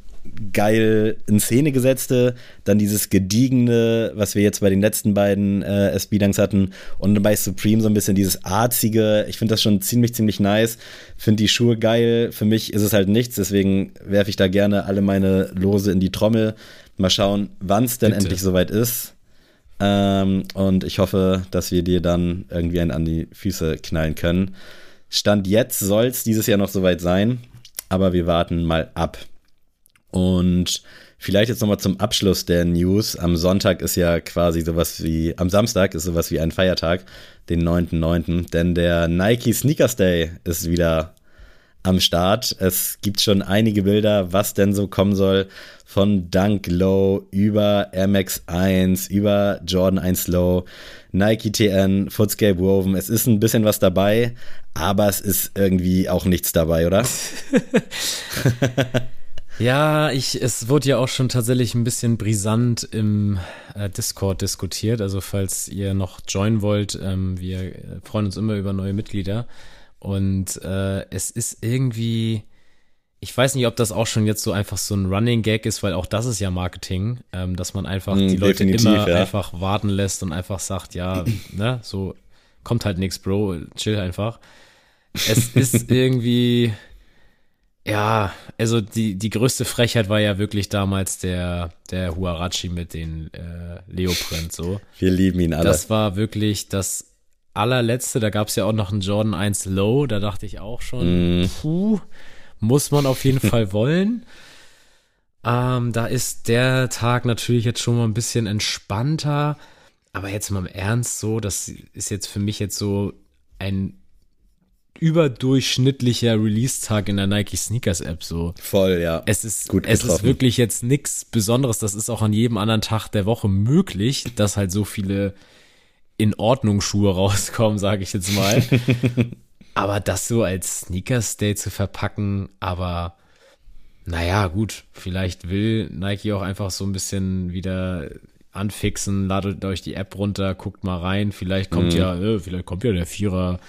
geil in Szene gesetzte, dann dieses gediegene, was wir jetzt bei den letzten beiden äh, SB-Dunks hatten und bei Supreme so ein bisschen dieses arzige. Ich finde das schon ziemlich, ziemlich nice. Finde die Schuhe geil. Für mich ist es halt nichts, deswegen werfe ich da gerne alle meine Lose in die Trommel. Mal schauen, wann es denn Bitte. endlich soweit ist. Ähm, und ich hoffe, dass wir dir dann irgendwie einen an die Füße knallen können. Stand jetzt soll es dieses Jahr noch soweit sein, aber wir warten mal ab. Und vielleicht jetzt nochmal zum Abschluss der News. Am Sonntag ist ja quasi sowas wie, am Samstag ist sowas wie ein Feiertag, den 9.9., denn der Nike Sneakers Day ist wieder am Start. Es gibt schon einige Bilder, was denn so kommen soll. Von Dunk Low über MX 1, über Jordan 1 Low, Nike TN, Footscape Woven. Es ist ein bisschen was dabei, aber es ist irgendwie auch nichts dabei, oder? Ja, ich, es wurde ja auch schon tatsächlich ein bisschen brisant im äh, Discord diskutiert. Also falls ihr noch joinen wollt, ähm, wir freuen uns immer über neue Mitglieder. Und äh, es ist irgendwie, ich weiß nicht, ob das auch schon jetzt so einfach so ein Running Gag ist, weil auch das ist ja Marketing, ähm, dass man einfach mm, die Leute immer ja. einfach warten lässt und einfach sagt, ja, ne, so kommt halt nix, Bro, chill einfach. Es ist irgendwie ja, also die, die größte Frechheit war ja wirklich damals der, der Huarachi mit den äh, Leoprint so. Wir lieben ihn alle. Das war wirklich das allerletzte. Da gab es ja auch noch einen Jordan 1 Low. Da dachte ich auch schon, mm. puh, muss man auf jeden Fall wollen. Ähm, da ist der Tag natürlich jetzt schon mal ein bisschen entspannter. Aber jetzt mal im Ernst so, das ist jetzt für mich jetzt so ein überdurchschnittlicher Release-Tag in der Nike Sneakers App so. Voll, ja. Es ist, Gut es ist wirklich jetzt nichts Besonderes. Das ist auch an jedem anderen Tag der Woche möglich, dass halt so viele in Ordnung Schuhe rauskommen, sage ich jetzt mal. aber das so als Sneakers Day zu verpacken, aber naja, gut, vielleicht will Nike auch einfach so ein bisschen wieder anfixen, ladet euch die App runter, guckt mal rein, vielleicht kommt mhm. ja, äh, vielleicht kommt ja der Vierer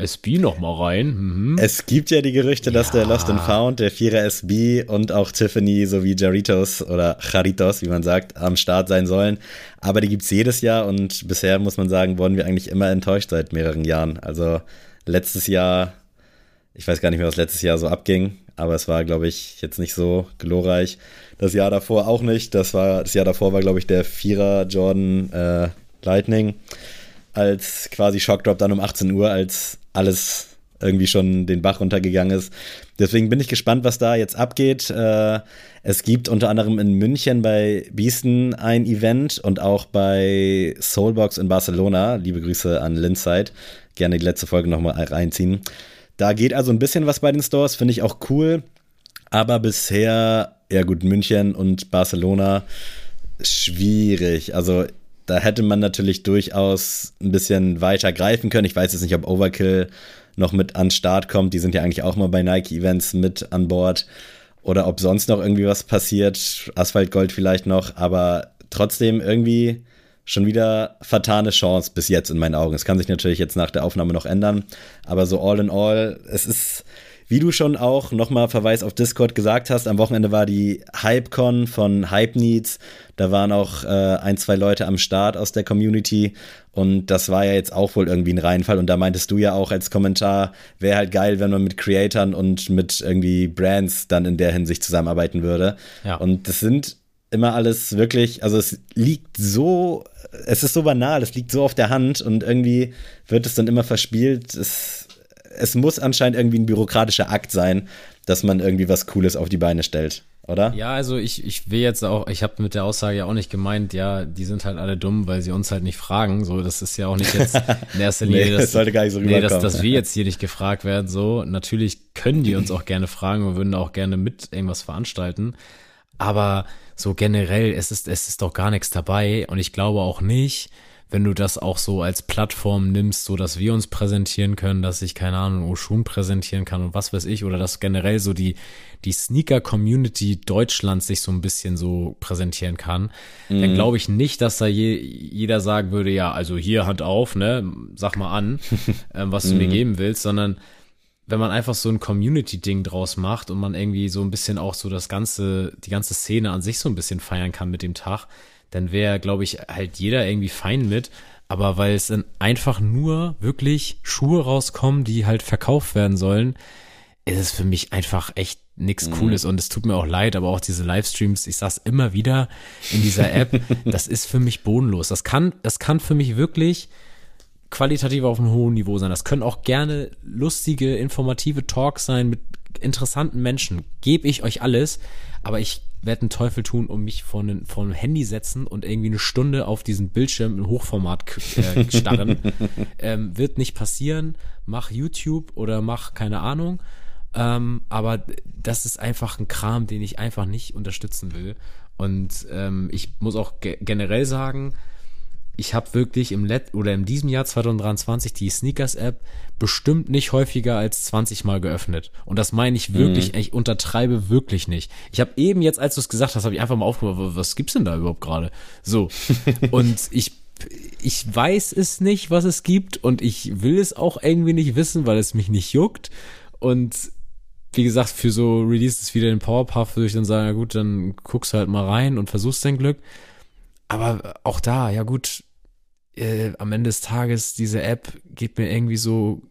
SB noch mal rein. Mhm. Es gibt ja die Gerüchte, dass ja. der Lost and Found, der Vierer SB und auch Tiffany sowie Jaritos oder Jaritos, wie man sagt, am Start sein sollen. Aber die gibt es jedes Jahr und bisher muss man sagen, wurden wir eigentlich immer enttäuscht seit mehreren Jahren. Also letztes Jahr, ich weiß gar nicht mehr, was letztes Jahr so abging, aber es war, glaube ich, jetzt nicht so glorreich. Das Jahr davor auch nicht. Das war das Jahr davor war, glaube ich, der Vierer Jordan äh, Lightning als quasi Shockdrop dann um 18 Uhr, als alles irgendwie schon den Bach runtergegangen ist. Deswegen bin ich gespannt, was da jetzt abgeht. Äh, es gibt unter anderem in München bei Beesten ein Event und auch bei Soulbox in Barcelona. Liebe Grüße an Linside. Gerne die letzte Folge nochmal reinziehen. Da geht also ein bisschen was bei den Stores, finde ich auch cool. Aber bisher, ja gut, München und Barcelona schwierig. Also da hätte man natürlich durchaus ein bisschen weiter greifen können. Ich weiß jetzt nicht, ob Overkill noch mit an Start kommt. Die sind ja eigentlich auch mal bei Nike-Events mit an Bord. Oder ob sonst noch irgendwie was passiert. Asphalt Gold vielleicht noch. Aber trotzdem irgendwie schon wieder vertane Chance bis jetzt in meinen Augen. Es kann sich natürlich jetzt nach der Aufnahme noch ändern. Aber so all in all, es ist wie du schon auch nochmal Verweis auf Discord gesagt hast, am Wochenende war die HypeCon von Hype Needs. Da waren auch äh, ein, zwei Leute am Start aus der Community. Und das war ja jetzt auch wohl irgendwie ein Reinfall. Und da meintest du ja auch als Kommentar, wäre halt geil, wenn man mit Creatoren und mit irgendwie Brands dann in der Hinsicht zusammenarbeiten würde. Ja. Und das sind immer alles wirklich, also es liegt so, es ist so banal, es liegt so auf der Hand und irgendwie wird es dann immer verspielt. Es es muss anscheinend irgendwie ein bürokratischer Akt sein, dass man irgendwie was Cooles auf die Beine stellt, oder? Ja, also ich, ich will jetzt auch, ich habe mit der Aussage ja auch nicht gemeint, ja, die sind halt alle dumm, weil sie uns halt nicht fragen. So, das ist ja auch nicht jetzt in erster Linie, nee, das, das sollte gar nicht so nee, dass, dass wir jetzt hier nicht gefragt werden. So, natürlich können die uns auch gerne fragen und würden auch gerne mit irgendwas veranstalten. Aber so generell, es ist, es ist doch gar nichts dabei und ich glaube auch nicht, wenn du das auch so als Plattform nimmst, so dass wir uns präsentieren können, dass ich, keine Ahnung, Oshun präsentieren kann und was weiß ich, oder dass generell so die, die Sneaker-Community Deutschlands sich so ein bisschen so präsentieren kann, mhm. dann glaube ich nicht, dass da je, jeder sagen würde, ja, also hier Hand auf, ne, sag mal an, äh, was du mhm. mir geben willst, sondern wenn man einfach so ein Community-Ding draus macht und man irgendwie so ein bisschen auch so das ganze, die ganze Szene an sich so ein bisschen feiern kann mit dem Tag, dann wäre, glaube ich, halt jeder irgendwie fein mit. Aber weil es dann einfach nur wirklich Schuhe rauskommen, die halt verkauft werden sollen, ist es für mich einfach echt nichts mhm. Cooles. Und es tut mir auch leid, aber auch diese Livestreams, ich sag's immer wieder in dieser App, das ist für mich bodenlos. Das kann, das kann für mich wirklich qualitativ auf einem hohen Niveau sein. Das können auch gerne lustige, informative Talks sein mit interessanten Menschen. Gebe ich euch alles. Aber ich werde einen Teufel tun und mich vor, einen, vor ein Handy setzen und irgendwie eine Stunde auf diesen Bildschirm in Hochformat äh, starren. ähm, wird nicht passieren. Mach YouTube oder mach keine Ahnung. Ähm, aber das ist einfach ein Kram, den ich einfach nicht unterstützen will. Und ähm, ich muss auch ge generell sagen, ich habe wirklich im Let oder in diesem Jahr 2023 die Sneakers App bestimmt nicht häufiger als 20 Mal geöffnet. Und das meine ich wirklich, mhm. ich untertreibe wirklich nicht. Ich habe eben jetzt, als du es gesagt hast, habe ich einfach mal aufgemacht, was gibt's denn da überhaupt gerade? So. und ich ich weiß es nicht, was es gibt und ich will es auch irgendwie nicht wissen, weil es mich nicht juckt. Und wie gesagt, für so Releases wieder den Powerpuff würde ich dann sagen, ja gut, dann guckst du halt mal rein und versuchst dein Glück. Aber auch da, ja gut, äh, am Ende des Tages, diese App geht mir irgendwie so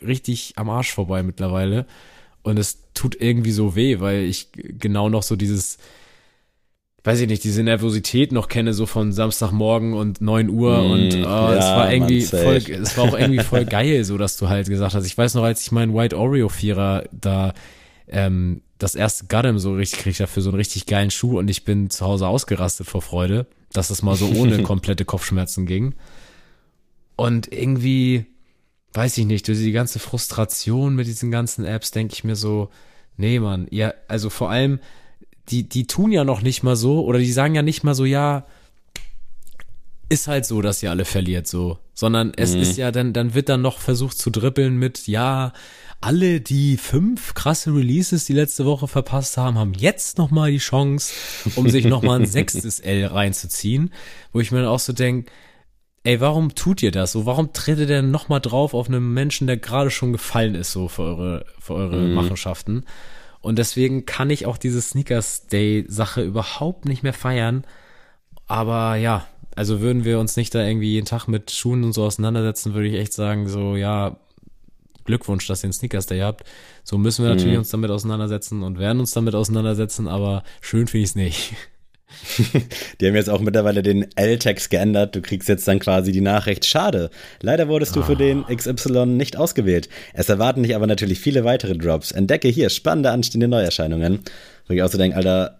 richtig am Arsch vorbei mittlerweile. Und es tut irgendwie so weh, weil ich genau noch so dieses, weiß ich nicht, diese Nervosität noch kenne, so von Samstagmorgen und 9 Uhr mm, und oh, ja, es war irgendwie voll, es war auch irgendwie voll geil, so dass du halt gesagt hast. Ich weiß noch, als ich meinen White Oreo Vierer da ähm, das erste Gundam so richtig krieg, dafür so einen richtig geilen Schuh und ich bin zu Hause ausgerastet vor Freude, dass es mal so ohne komplette Kopfschmerzen ging. Und irgendwie, weiß ich nicht, durch die ganze Frustration mit diesen ganzen Apps denke ich mir so, nee, Mann, ja, also vor allem, die, die tun ja noch nicht mal so, oder die sagen ja nicht mal so, ja, ist halt so, dass ihr alle verliert, so. Sondern es mhm. ist ja dann, dann wird dann noch versucht zu dribbeln mit, ja, alle, die fünf krasse Releases die letzte Woche verpasst haben, haben jetzt nochmal die Chance, um sich nochmal ein sechstes L reinzuziehen. Wo ich mir dann auch so denke, ey, warum tut ihr das so? Warum tretet ihr nochmal drauf auf einen Menschen, der gerade schon gefallen ist, so für eure, für eure mhm. Machenschaften? Und deswegen kann ich auch diese Sneakers Day Sache überhaupt nicht mehr feiern. Aber ja, also würden wir uns nicht da irgendwie jeden Tag mit Schuhen und so auseinandersetzen, würde ich echt sagen, so, ja, Glückwunsch, dass ihr einen Sneakers Day habt. So müssen wir natürlich mhm. uns damit auseinandersetzen und werden uns damit auseinandersetzen, aber schön finde ich es nicht. Die haben jetzt auch mittlerweile den L-Text geändert. Du kriegst jetzt dann quasi die Nachricht. Schade. Leider wurdest du oh. für den ah. XY nicht ausgewählt. Es erwarten dich aber natürlich viele weitere Drops. Entdecke hier spannende anstehende Neuerscheinungen. Wo ich auch so denke, Alter,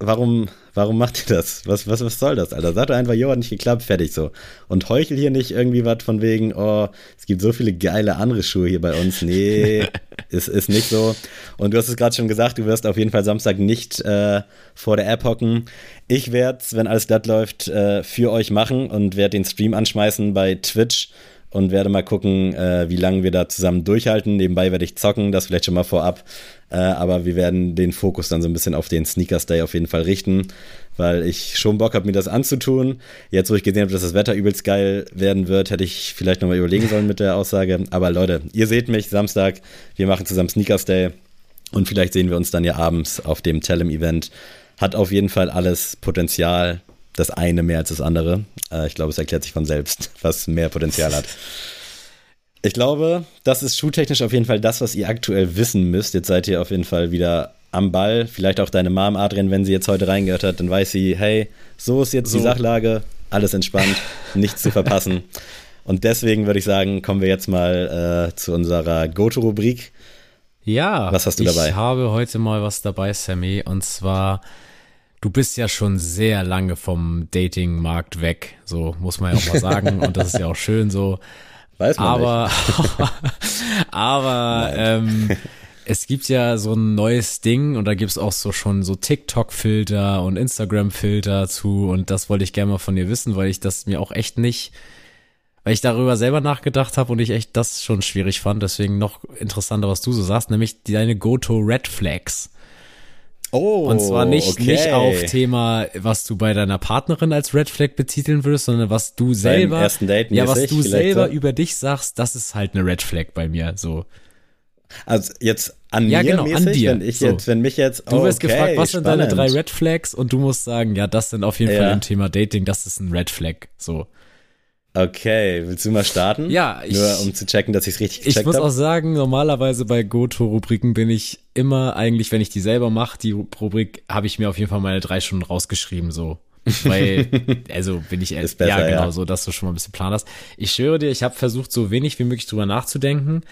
warum, warum macht ihr das? Was, was, was soll das, Alter? Sag doch einfach, jo, hat nicht geklappt, fertig so. Und heuchel hier nicht irgendwie was von wegen, oh, es gibt so viele geile andere Schuhe hier bei uns. Nee, ist, ist nicht so. Und du hast es gerade schon gesagt, du wirst auf jeden Fall Samstag nicht äh, vor der App hocken. Ich werde es, wenn alles glatt läuft, äh, für euch machen und werde den Stream anschmeißen bei Twitch und werde mal gucken, äh, wie lange wir da zusammen durchhalten. Nebenbei werde ich zocken, das vielleicht schon mal vorab. Äh, aber wir werden den Fokus dann so ein bisschen auf den Sneakers Day auf jeden Fall richten, weil ich schon Bock habe, mir das anzutun. Jetzt, wo ich gesehen habe, dass das Wetter übelst geil werden wird, hätte ich vielleicht nochmal überlegen sollen mit der Aussage. Aber Leute, ihr seht mich Samstag, wir machen zusammen Sneakers Day und vielleicht sehen wir uns dann ja abends auf dem Tellem-Event. Hat auf jeden Fall alles Potenzial, das eine mehr als das andere. Äh, ich glaube, es erklärt sich von selbst, was mehr Potenzial hat. Ich glaube, das ist schuhtechnisch auf jeden Fall das, was ihr aktuell wissen müsst. Jetzt seid ihr auf jeden Fall wieder am Ball. Vielleicht auch deine Mom, Adrian, wenn sie jetzt heute reingehört hat, dann weiß sie, hey, so ist jetzt so. die Sachlage, alles entspannt, nichts zu verpassen. Und deswegen würde ich sagen, kommen wir jetzt mal äh, zu unserer Go-To-Rubrik. Ja, was hast du dabei? Ich habe heute mal was dabei, Sammy, und zwar du bist ja schon sehr lange vom Dating-Markt weg, so muss man ja auch mal sagen. und das ist ja auch schön so. Weiß man aber, aber ähm, es gibt ja so ein neues Ding und da gibt's auch so schon so TikTok-Filter und Instagram-Filter zu und das wollte ich gerne mal von dir wissen, weil ich das mir auch echt nicht, weil ich darüber selber nachgedacht habe und ich echt das schon schwierig fand. Deswegen noch interessanter, was du so sagst, nämlich deine Go-To-Red Flags. Oh, und zwar nicht, okay. nicht auf Thema, was du bei deiner Partnerin als Red Flag betiteln würdest, sondern was du selber, Beim ersten Date ja, was du selber so. über dich sagst, das ist halt eine Red Flag bei mir, so. Also jetzt an ja, mir genau, mäßig, an dir. wenn ich so. jetzt, wenn mich jetzt, oh, Du wirst okay, gefragt, was spannend. sind deine drei Red Flags und du musst sagen, ja, das sind auf jeden ja. Fall im Thema Dating, das ist ein Red Flag, so. Okay, willst du mal starten? Ja, ich, Nur um zu checken, dass ich es richtig gecheckt habe. Ich muss hab? auch sagen, normalerweise bei Goto-Rubriken bin ich immer eigentlich, wenn ich die selber mache, die Rubrik, habe ich mir auf jeden Fall meine drei Stunden rausgeschrieben, so. Weil, also bin ich ehrlich, ja genau, ja. so, dass du schon mal ein bisschen Plan hast. Ich schwöre dir, ich habe versucht, so wenig wie möglich drüber nachzudenken.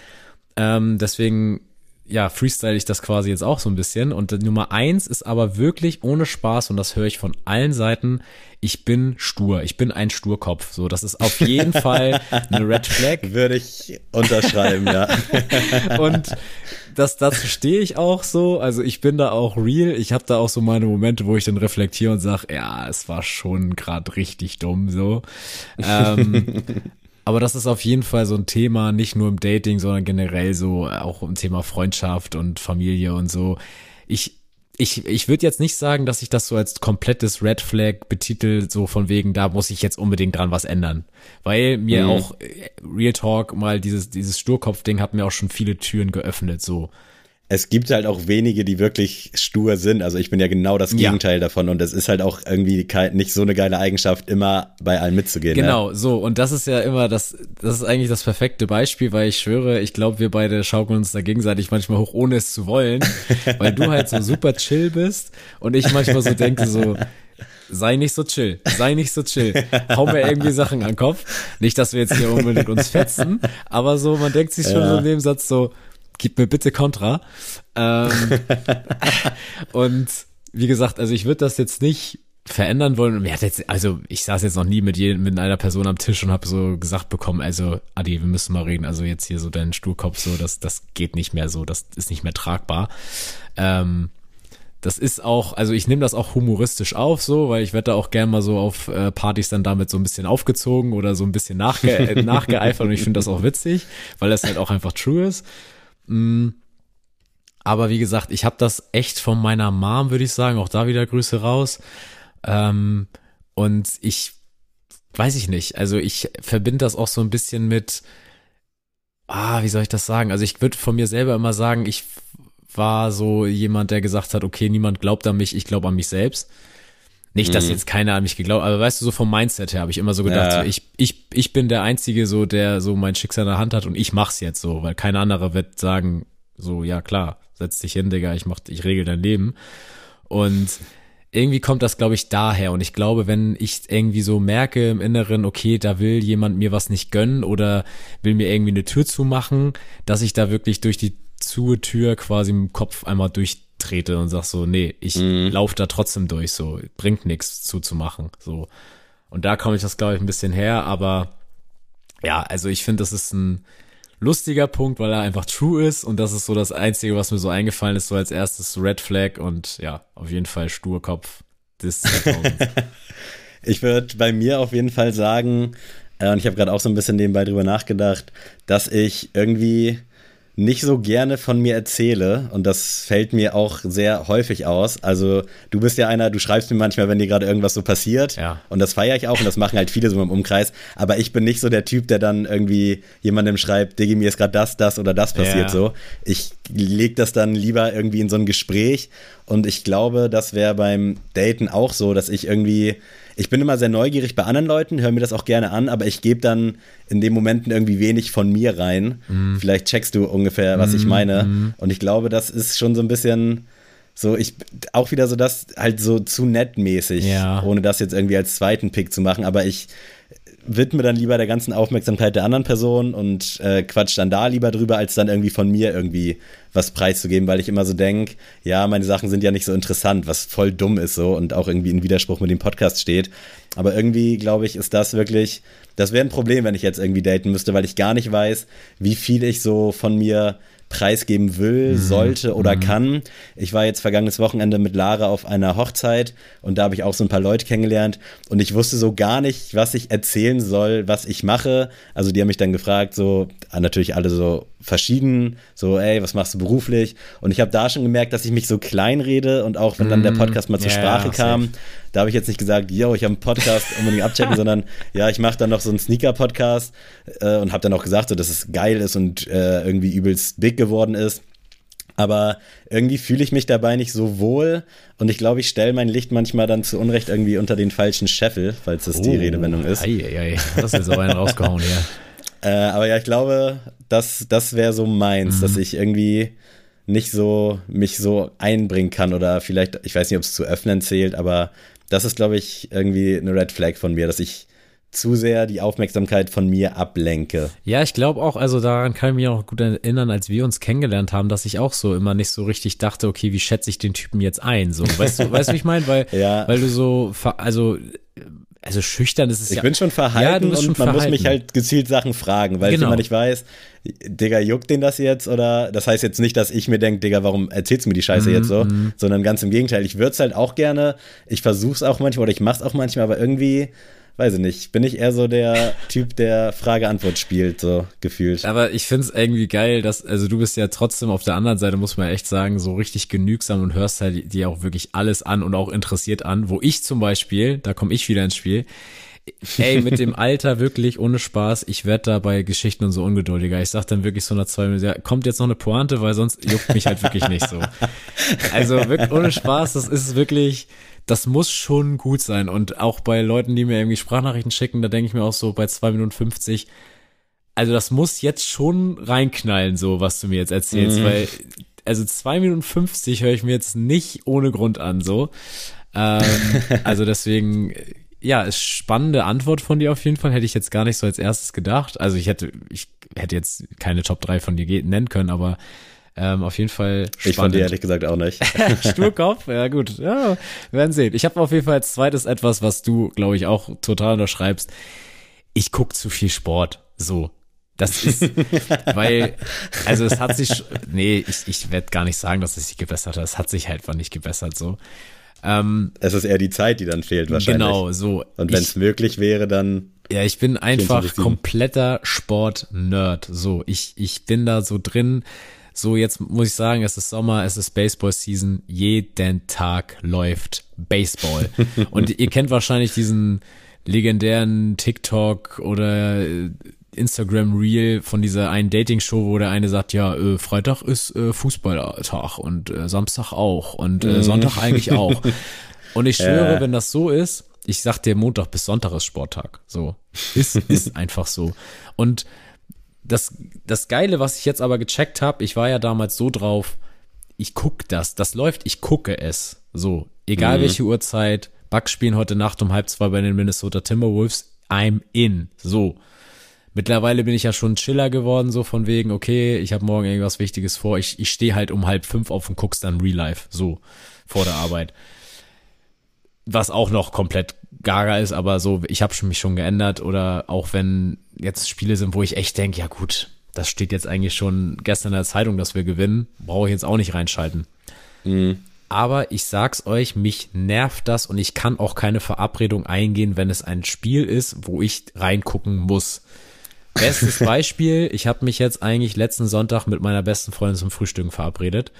Ähm, deswegen ja, freestyle ich das quasi jetzt auch so ein bisschen. Und Nummer eins ist aber wirklich ohne Spaß, und das höre ich von allen Seiten, ich bin stur, ich bin ein Sturkopf. So, das ist auf jeden Fall eine Red Flag. Würde ich unterschreiben, ja. und das, dazu stehe ich auch so. Also ich bin da auch real. Ich habe da auch so meine Momente, wo ich dann reflektiere und sage, ja, es war schon gerade richtig dumm so. Ähm, aber das ist auf jeden Fall so ein Thema, nicht nur im Dating, sondern generell so auch im Thema Freundschaft und Familie und so. Ich, ich, ich würde jetzt nicht sagen, dass ich das so als komplettes Red Flag betitel, so von wegen, da muss ich jetzt unbedingt dran was ändern. Weil mir mhm. auch äh, Real Talk mal dieses, dieses Sturkopf-Ding hat mir auch schon viele Türen geöffnet, so es gibt halt auch wenige, die wirklich stur sind. Also ich bin ja genau das Gegenteil ja. davon und es ist halt auch irgendwie nicht so eine geile Eigenschaft, immer bei allen mitzugehen. Ne? Genau, ne? so und das ist ja immer das, das ist eigentlich das perfekte Beispiel, weil ich schwöre, ich glaube, wir beide schaukeln uns da gegenseitig manchmal hoch, ohne es zu wollen, weil du halt so super chill bist und ich manchmal so denke so, sei nicht so chill, sei nicht so chill. Hau mir irgendwie Sachen an den Kopf. Nicht, dass wir jetzt hier unbedingt uns fetzen, aber so, man denkt sich schon ja. so in dem Satz so, gib mir bitte Kontra. Ähm, und wie gesagt, also ich würde das jetzt nicht verändern wollen. mir hat jetzt, also ich saß jetzt noch nie mit jedem, mit einer Person am Tisch und habe so gesagt bekommen, also Adi, wir müssen mal reden. Also jetzt hier so dein Stuhlkopf, so das, das geht nicht mehr so, das ist nicht mehr tragbar. Ähm, das ist auch, also ich nehme das auch humoristisch auf, so, weil ich werde da auch gern mal so auf äh, Partys dann damit so ein bisschen aufgezogen oder so ein bisschen nachge nachgeeifert und ich finde das auch witzig, weil das halt auch einfach true ist. Mm. Aber wie gesagt, ich habe das echt von meiner Mom, würde ich sagen. Auch da wieder Grüße raus. Ähm, und ich weiß ich nicht. Also ich verbinde das auch so ein bisschen mit, ah, wie soll ich das sagen? Also ich würde von mir selber immer sagen, ich war so jemand, der gesagt hat, okay, niemand glaubt an mich, ich glaube an mich selbst. Nicht, dass mhm. jetzt keiner an mich geglaubt, aber weißt du, so vom Mindset her habe ich immer so gedacht, ja. so, ich, ich, ich bin der Einzige, so, der so mein Schicksal in der Hand hat und ich mach's jetzt so, weil kein anderer wird sagen, so, ja klar, setz dich hin, Digga, ich mach, ich regel dein Leben. Und irgendwie kommt das, glaube ich, daher. Und ich glaube, wenn ich irgendwie so merke im Inneren, okay, da will jemand mir was nicht gönnen oder will mir irgendwie eine Tür zumachen, dass ich da wirklich durch die zu Tür quasi im Kopf einmal durchtrete und sag so, nee, ich mhm. laufe da trotzdem durch, so, bringt nichts zuzumachen, so. Und da komme ich das, glaube ich, ein bisschen her, aber ja, also ich finde, das ist ein lustiger Punkt, weil er einfach true ist und das ist so das Einzige, was mir so eingefallen ist, so als erstes Red Flag und ja, auf jeden Fall Sturkopf des 2000. ich würde bei mir auf jeden Fall sagen, äh, und ich habe gerade auch so ein bisschen nebenbei drüber nachgedacht, dass ich irgendwie nicht so gerne von mir erzähle und das fällt mir auch sehr häufig aus. Also du bist ja einer, du schreibst mir manchmal, wenn dir gerade irgendwas so passiert ja. und das feiere ich auch und das machen halt viele so im Umkreis, aber ich bin nicht so der Typ, der dann irgendwie jemandem schreibt, Diggi, mir ist gerade das, das oder das passiert ja. so. Ich leg das dann lieber irgendwie in so ein Gespräch und ich glaube, das wäre beim Daten auch so, dass ich irgendwie ich bin immer sehr neugierig bei anderen Leuten, höre mir das auch gerne an, aber ich gebe dann in den Momenten irgendwie wenig von mir rein. Mm. Vielleicht checkst du ungefähr, was mm, ich meine. Mm. Und ich glaube, das ist schon so ein bisschen so, ich auch wieder so das halt so zu nettmäßig, ja. ohne das jetzt irgendwie als zweiten Pick zu machen, aber ich widme dann lieber der ganzen Aufmerksamkeit der anderen Person und äh, quatsch dann da lieber drüber, als dann irgendwie von mir irgendwie was preiszugeben, weil ich immer so denke, ja, meine Sachen sind ja nicht so interessant, was voll dumm ist so und auch irgendwie in Widerspruch mit dem Podcast steht. Aber irgendwie, glaube ich, ist das wirklich, das wäre ein Problem, wenn ich jetzt irgendwie daten müsste, weil ich gar nicht weiß, wie viel ich so von mir preisgeben will, mhm. sollte oder mhm. kann. Ich war jetzt vergangenes Wochenende mit Lara auf einer Hochzeit und da habe ich auch so ein paar Leute kennengelernt und ich wusste so gar nicht, was ich erzählen soll, was ich mache. Also die haben mich dann gefragt, so natürlich alle so verschieden, so ey, was machst du beruflich? Und ich habe da schon gemerkt, dass ich mich so klein rede und auch wenn dann der mhm. Podcast mal zur yeah, Sprache kam, safe. da habe ich jetzt nicht gesagt, yo, ich habe einen Podcast unbedingt abchecken, sondern ja, ich mache dann noch so einen Sneaker-Podcast äh, und habe dann auch gesagt, so, dass es geil ist und äh, irgendwie übelst big geworden ist. Aber irgendwie fühle ich mich dabei nicht so wohl und ich glaube, ich stelle mein Licht manchmal dann zu Unrecht irgendwie unter den falschen Scheffel, falls das oh, die Redewendung ist. Ei, ei, ei. Das ist aber einen rausgehauen, ja. Äh, aber ja, ich glaube, das, das wäre so meins, mhm. dass ich irgendwie nicht so mich so einbringen kann oder vielleicht, ich weiß nicht, ob es zu öffnen zählt, aber das ist, glaube ich, irgendwie eine Red Flag von mir, dass ich zu sehr die Aufmerksamkeit von mir ablenke. Ja, ich glaube auch, also daran kann ich mich auch gut erinnern, als wir uns kennengelernt haben, dass ich auch so immer nicht so richtig dachte, okay, wie schätze ich den Typen jetzt ein? So, weißt du, weißt du, wie ich meine? Weil, ja. weil du so, also also schüchtern ist es ich ja. Ich bin schon verhalten ja, und man verhalten. muss mich halt gezielt Sachen fragen, weil genau. ich immer nicht weiß, Digga, juckt den das jetzt oder das heißt jetzt nicht, dass ich mir denke, Digga, warum erzählst du mir die Scheiße mm jetzt so, mhm. sondern ganz im Gegenteil, ich würde es halt auch gerne, ich versuch's auch manchmal oder ich mach's auch manchmal, aber irgendwie weiß ich nicht, bin ich eher so der Typ, der Frage-Antwort spielt, so gefühlt. Aber ich find's irgendwie geil, dass, also du bist ja trotzdem auf der anderen Seite, muss man echt sagen, so richtig genügsam und hörst halt dir auch wirklich alles an und auch interessiert an, wo ich zum Beispiel, da komme ich wieder ins Spiel, Ey, mit dem Alter wirklich ohne Spaß, ich werde da bei Geschichten und so ungeduldiger. Ich sag dann wirklich so nach zwei ja, kommt jetzt noch eine Pointe, weil sonst juckt mich halt wirklich nicht so. Also wirklich ohne Spaß, das ist wirklich, das muss schon gut sein. Und auch bei Leuten, die mir irgendwie Sprachnachrichten schicken, da denke ich mir auch so bei zwei Minuten 50, also das muss jetzt schon reinknallen, so was du mir jetzt erzählst, mhm. weil, also zwei Minuten 50 höre ich mir jetzt nicht ohne Grund an, so. Ähm, also deswegen, ja, ist spannende Antwort von dir auf jeden Fall. Hätte ich jetzt gar nicht so als erstes gedacht. Also ich hätte, ich hätte jetzt keine Top 3 von dir nennen können, aber ähm, auf jeden Fall spannend. Ich fand die ehrlich gesagt auch nicht. Sturkopf, ja gut. Ja, wir werden sehen. Ich habe auf jeden Fall als zweites etwas, was du, glaube ich, auch total unterschreibst. Ich guck zu viel Sport. So. Das ist, weil, also es hat sich, nee, ich, ich werde gar nicht sagen, dass es sich gebessert hat. Es hat sich halt einfach nicht gebessert so. Ähm, es ist eher die Zeit, die dann fehlt wahrscheinlich. Genau, so. Und wenn es möglich wäre, dann. Ja, ich bin einfach kompletter Sport-Nerd. So, ich, ich bin da so drin. So, jetzt muss ich sagen, es ist Sommer, es ist Baseball-Season. Jeden Tag läuft Baseball. Und ihr kennt wahrscheinlich diesen legendären TikTok oder äh, Instagram Reel von dieser einen Dating Show, wo der eine sagt, ja, äh, Freitag ist äh, Fußballtag und äh, Samstag auch und äh, mhm. Sonntag eigentlich auch. Und ich schwöre, ja. wenn das so ist, ich sag dir, Montag bis Sonntag ist Sporttag. So. Ist, ist einfach so. Und das, das Geile, was ich jetzt aber gecheckt habe, ich war ja damals so drauf, ich guck das, das läuft, ich gucke es. So, egal mhm. welche Uhrzeit, Bucks spielen heute Nacht um halb zwei bei den Minnesota Timberwolves, I'm in. So. Mittlerweile bin ich ja schon chiller geworden, so von wegen, okay, ich habe morgen irgendwas Wichtiges vor. Ich, ich stehe halt um halb fünf auf und guck's dann Real Life, so, vor der Arbeit. Was auch noch komplett gaga ist, aber so, ich habe mich schon geändert. Oder auch wenn jetzt Spiele sind, wo ich echt denke, ja gut, das steht jetzt eigentlich schon gestern in der Zeitung, dass wir gewinnen, brauche ich jetzt auch nicht reinschalten. Mhm. Aber ich sag's euch, mich nervt das und ich kann auch keine Verabredung eingehen, wenn es ein Spiel ist, wo ich reingucken muss. Bestes Beispiel, ich habe mich jetzt eigentlich letzten Sonntag mit meiner besten Freundin zum Frühstücken verabredet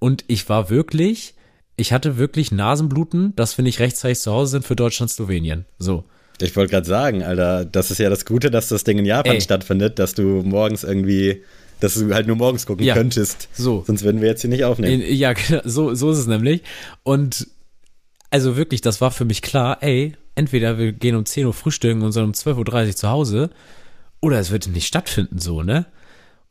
und ich war wirklich, ich hatte wirklich Nasenbluten, dass wir nicht rechtzeitig zu Hause sind für Deutschland-Slowenien. So. Ich wollte gerade sagen, Alter, das ist ja das Gute, dass das Ding in Japan Ey. stattfindet, dass du morgens irgendwie, dass du halt nur morgens gucken ja, könntest. So. Sonst würden wir jetzt hier nicht aufnehmen. In, ja, genau, so, so ist es nämlich. Und also wirklich, das war für mich klar, ey, entweder wir gehen um 10 Uhr frühstücken und sind um 12.30 Uhr zu Hause oder es wird nicht stattfinden, so, ne?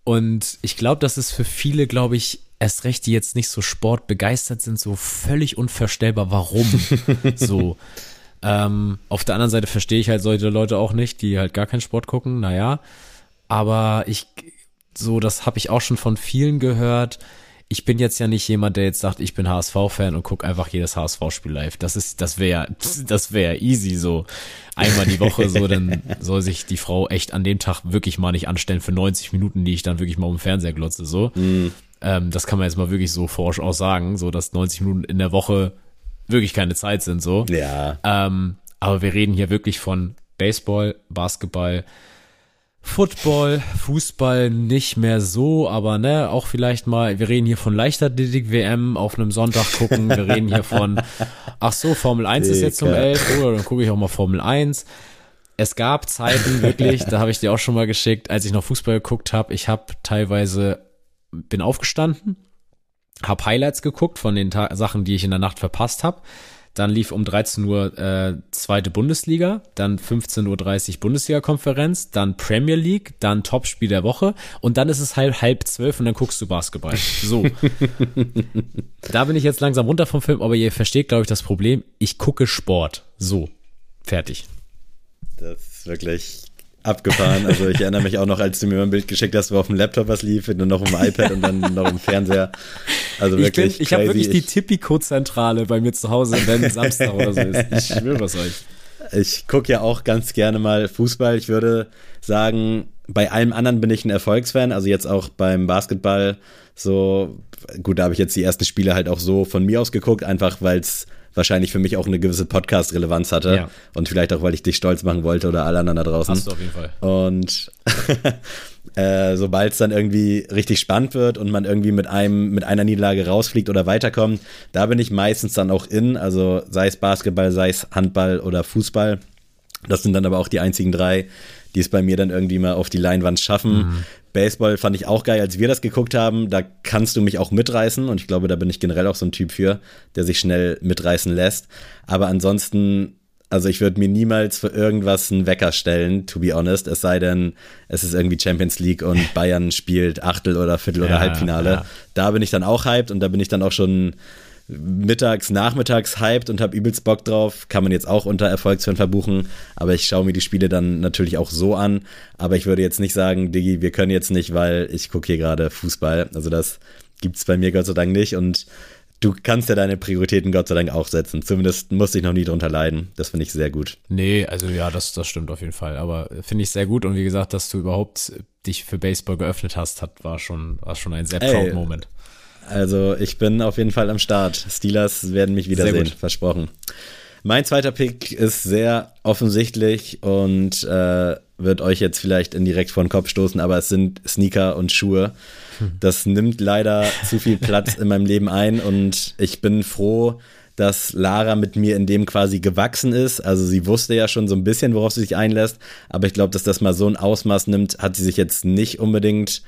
Und ich glaube, das ist für viele, glaube ich, erst recht, die jetzt nicht so sportbegeistert sind, so völlig unvorstellbar, warum. so. Ähm, auf der anderen Seite verstehe ich halt solche Leute auch nicht, die halt gar keinen Sport gucken, naja. Aber ich, so, das habe ich auch schon von vielen gehört ich bin jetzt ja nicht jemand, der jetzt sagt, ich bin HSV-Fan und gucke einfach jedes HSV-Spiel live. Das ist, das wäre, das wäre easy so. Einmal die Woche so, dann soll sich die Frau echt an dem Tag wirklich mal nicht anstellen für 90 Minuten, die ich dann wirklich mal um den Fernseher glotze, so. Mhm. Ähm, das kann man jetzt mal wirklich so forsch auch sagen, so, dass 90 Minuten in der Woche wirklich keine Zeit sind, so. Ja. Ähm, aber wir reden hier wirklich von Baseball, Basketball, Football, Fußball nicht mehr so, aber ne, auch vielleicht mal, wir reden hier von Leichtathletik-WM auf einem Sonntag gucken, wir reden hier von, ach so, Formel 1 ist jetzt um 11, oder dann gucke ich auch mal Formel 1. Es gab Zeiten wirklich, da habe ich dir auch schon mal geschickt, als ich noch Fußball geguckt habe, ich habe teilweise, bin aufgestanden, habe Highlights geguckt von den Ta Sachen, die ich in der Nacht verpasst habe dann lief um 13 Uhr äh, zweite Bundesliga, dann 15.30 Uhr Bundesliga-Konferenz, dann Premier League, dann Topspiel der Woche und dann ist es halb halb zwölf und dann guckst du Basketball. So. da bin ich jetzt langsam runter vom Film, aber ihr versteht, glaube ich, das Problem. Ich gucke Sport. So. Fertig. Das ist wirklich abgefahren. Also ich erinnere mich auch noch, als du mir ein Bild geschickt hast, wo auf dem Laptop was lief, und dann noch auf dem iPad und dann noch im Fernseher. Also wirklich. Ich, bin, ich habe wirklich die Tipico-Zentrale bei mir zu Hause, wenn Samstag oder so ist. Ich schwöre es euch. Ich gucke ja auch ganz gerne mal Fußball. Ich würde sagen, bei allem anderen bin ich ein Erfolgsfan. Also jetzt auch beim Basketball so, gut, da habe ich jetzt die ersten Spiele halt auch so von mir aus geguckt, einfach weil es wahrscheinlich für mich auch eine gewisse Podcast-Relevanz hatte. Ja. Und vielleicht auch, weil ich dich stolz machen wollte oder alle anderen da draußen. Hast du auf jeden Fall. Und äh, sobald es dann irgendwie richtig spannend wird und man irgendwie mit einem, mit einer Niederlage rausfliegt oder weiterkommt, da bin ich meistens dann auch in. Also sei es Basketball, sei es Handball oder Fußball. Das sind dann aber auch die einzigen drei, die es bei mir dann irgendwie mal auf die Leinwand schaffen. Mhm. Baseball fand ich auch geil, als wir das geguckt haben. Da kannst du mich auch mitreißen und ich glaube, da bin ich generell auch so ein Typ für, der sich schnell mitreißen lässt. Aber ansonsten, also ich würde mir niemals für irgendwas einen Wecker stellen, to be honest. Es sei denn, es ist irgendwie Champions League und Bayern spielt Achtel oder Viertel oder Halbfinale. Ja. Da bin ich dann auch hyped und da bin ich dann auch schon mittags, nachmittags hyped und habe übelst Bock drauf. Kann man jetzt auch unter Erfolgsfan verbuchen, aber ich schaue mir die Spiele dann natürlich auch so an. Aber ich würde jetzt nicht sagen, Diggi, wir können jetzt nicht, weil ich gucke hier gerade Fußball. Also das gibt es bei mir Gott sei Dank nicht und du kannst ja deine Prioritäten Gott sei Dank auch setzen. Zumindest musste ich noch nie drunter leiden. Das finde ich sehr gut. Nee, also ja, das, das stimmt auf jeden Fall. Aber finde ich sehr gut. Und wie gesagt, dass du überhaupt dich für Baseball geöffnet hast, hat, war schon, war schon ein sehr proud Moment. Also ich bin auf jeden Fall am Start. Steelers werden mich wiedersehen, versprochen. Mein zweiter Pick ist sehr offensichtlich und äh, wird euch jetzt vielleicht indirekt vor den Kopf stoßen, aber es sind Sneaker und Schuhe. Das nimmt leider zu viel Platz in meinem Leben ein und ich bin froh, dass Lara mit mir in dem quasi gewachsen ist. Also sie wusste ja schon so ein bisschen, worauf sie sich einlässt, aber ich glaube, dass das mal so ein Ausmaß nimmt, hat sie sich jetzt nicht unbedingt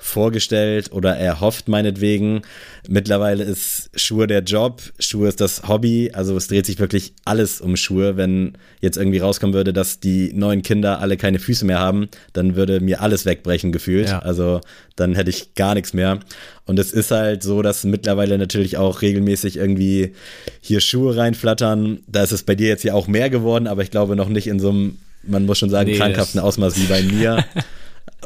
vorgestellt oder erhofft meinetwegen. Mittlerweile ist Schuhe der Job, Schuhe ist das Hobby, also es dreht sich wirklich alles um Schuhe. Wenn jetzt irgendwie rauskommen würde, dass die neuen Kinder alle keine Füße mehr haben, dann würde mir alles wegbrechen gefühlt. Ja. Also dann hätte ich gar nichts mehr. Und es ist halt so, dass mittlerweile natürlich auch regelmäßig irgendwie hier Schuhe reinflattern. Da ist es bei dir jetzt ja auch mehr geworden, aber ich glaube noch nicht in so einem man muss schon sagen, nee, krankhaften Ausmaß wie bei mir.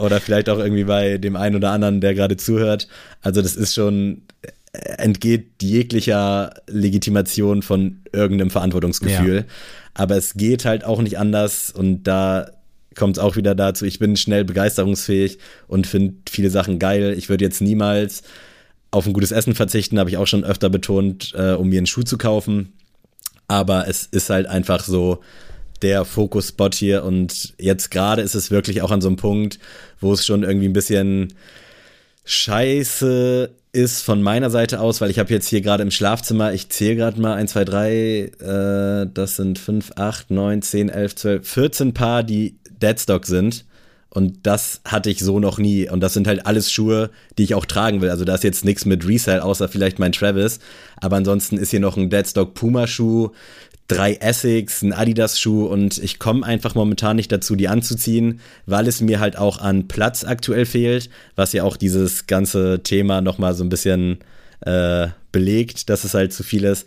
oder vielleicht auch irgendwie bei dem einen oder anderen, der gerade zuhört. Also das ist schon äh, entgeht jeglicher Legitimation von irgendeinem Verantwortungsgefühl. Ja. Aber es geht halt auch nicht anders und da kommt es auch wieder dazu, ich bin schnell begeisterungsfähig und finde viele Sachen geil. Ich würde jetzt niemals auf ein gutes Essen verzichten, habe ich auch schon öfter betont, äh, um mir einen Schuh zu kaufen. Aber es ist halt einfach so, der Fokus-Spot hier. Und jetzt gerade ist es wirklich auch an so einem Punkt, wo es schon irgendwie ein bisschen scheiße ist von meiner Seite aus, weil ich habe jetzt hier gerade im Schlafzimmer, ich zähle gerade mal 1, 2, 3, äh, das sind 5, 8, 9, 10, 11, 12, 14 Paar, die Deadstock sind. Und das hatte ich so noch nie. Und das sind halt alles Schuhe, die ich auch tragen will. Also da ist jetzt nichts mit Resale, außer vielleicht mein Travis. Aber ansonsten ist hier noch ein Deadstock Puma Schuh, drei Essex, ein Adidas-Schuh und ich komme einfach momentan nicht dazu, die anzuziehen, weil es mir halt auch an Platz aktuell fehlt, was ja auch dieses ganze Thema nochmal so ein bisschen äh, belegt, dass es halt zu viel ist.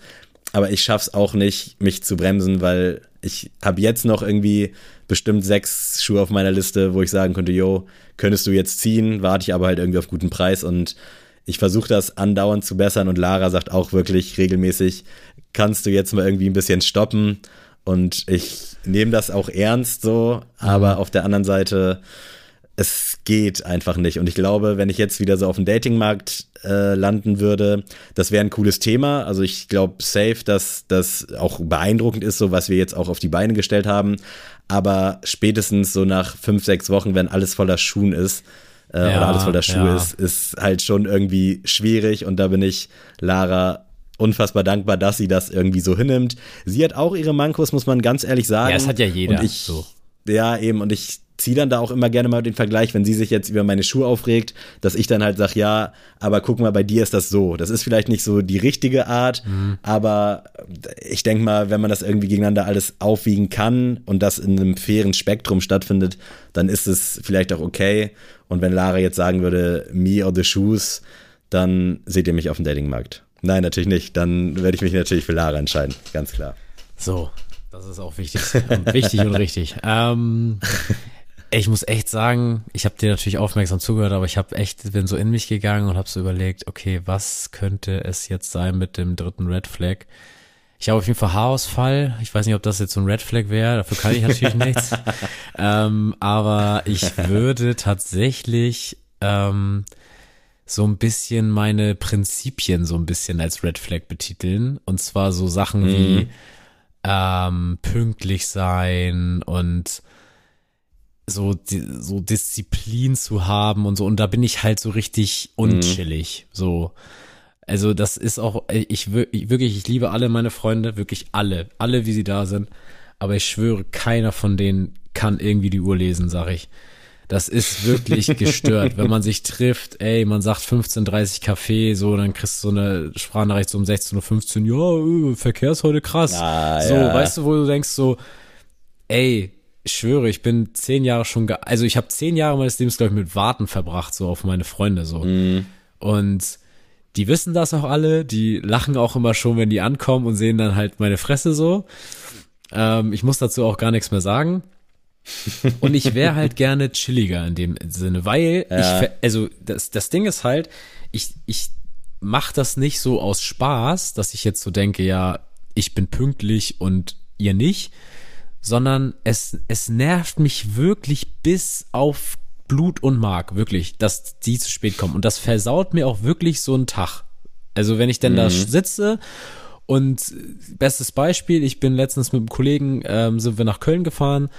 Aber ich schaff's auch nicht, mich zu bremsen, weil ich habe jetzt noch irgendwie bestimmt sechs Schuhe auf meiner Liste, wo ich sagen könnte, yo, könntest du jetzt ziehen, warte ich aber halt irgendwie auf guten Preis und ich versuche das andauernd zu bessern und Lara sagt auch wirklich regelmäßig, kannst du jetzt mal irgendwie ein bisschen stoppen. Und ich nehme das auch ernst so, aber mhm. auf der anderen Seite, es geht einfach nicht. Und ich glaube, wenn ich jetzt wieder so auf dem Datingmarkt äh, landen würde, das wäre ein cooles Thema. Also ich glaube safe, dass das auch beeindruckend ist, so was wir jetzt auch auf die Beine gestellt haben. Aber spätestens so nach fünf, sechs Wochen, wenn alles voller Schuhen ist, äh, ja, oder alles voller Schuhe ja. ist, ist halt schon irgendwie schwierig. Und da bin ich Lara unfassbar dankbar, dass sie das irgendwie so hinnimmt. Sie hat auch ihre Mankos, muss man ganz ehrlich sagen. Ja, es hat ja jeder. Und ich, so. Ja, eben. Und ich ziehe dann da auch immer gerne mal den Vergleich, wenn sie sich jetzt über meine Schuhe aufregt, dass ich dann halt sage, ja, aber guck mal, bei dir ist das so. Das ist vielleicht nicht so die richtige Art, mhm. aber ich denke mal, wenn man das irgendwie gegeneinander alles aufwiegen kann und das in einem fairen Spektrum stattfindet, dann ist es vielleicht auch okay. Und wenn Lara jetzt sagen würde, me or the shoes, dann seht ihr mich auf dem Datingmarkt. Nein, natürlich nicht. Dann werde ich mich natürlich für Lara entscheiden, ganz klar. So, das ist auch wichtig, wichtig und richtig. Ähm, ich muss echt sagen, ich habe dir natürlich aufmerksam zugehört, aber ich habe echt bin so in mich gegangen und habe so überlegt, okay, was könnte es jetzt sein mit dem dritten Red Flag? Ich habe auf jeden Fall Haarausfall. Ich weiß nicht, ob das jetzt so ein Red Flag wäre. Dafür kann ich natürlich nichts. Ähm, aber ich würde tatsächlich ähm, so ein bisschen meine Prinzipien so ein bisschen als Red Flag betiteln. Und zwar so Sachen mhm. wie ähm, pünktlich sein und so, so Disziplin zu haben und so. Und da bin ich halt so richtig unchillig. Mhm. So. Also das ist auch, ich, ich wirklich, ich liebe alle meine Freunde, wirklich alle, alle wie sie da sind. Aber ich schwöre, keiner von denen kann irgendwie die Uhr lesen, sag ich. Das ist wirklich gestört. Wenn man sich trifft, ey, man sagt 15.30 Kaffee, so, dann kriegst du so eine Sprachnachricht so um 16.15 Uhr, ja, äh, Verkehr ist heute krass. Ah, so, ja. weißt du, wo du denkst so, ey, ich schwöre, ich bin zehn Jahre schon, also ich habe zehn Jahre meines Lebens, glaube ich, mit Warten verbracht, so auf meine Freunde, so. Mm. Und die wissen das auch alle, die lachen auch immer schon, wenn die ankommen und sehen dann halt meine Fresse so. Ähm, ich muss dazu auch gar nichts mehr sagen. Und ich wäre halt gerne chilliger in dem Sinne, weil ja. ich, also das, das Ding ist halt, ich, ich mach das nicht so aus Spaß, dass ich jetzt so denke, ja, ich bin pünktlich und ihr nicht, sondern es, es nervt mich wirklich bis auf Blut und Mark, wirklich, dass die zu spät kommen. Und das versaut mir auch wirklich so einen Tag. Also wenn ich denn mhm. da sitze und bestes Beispiel, ich bin letztens mit einem Kollegen, ähm, sind wir nach Köln gefahren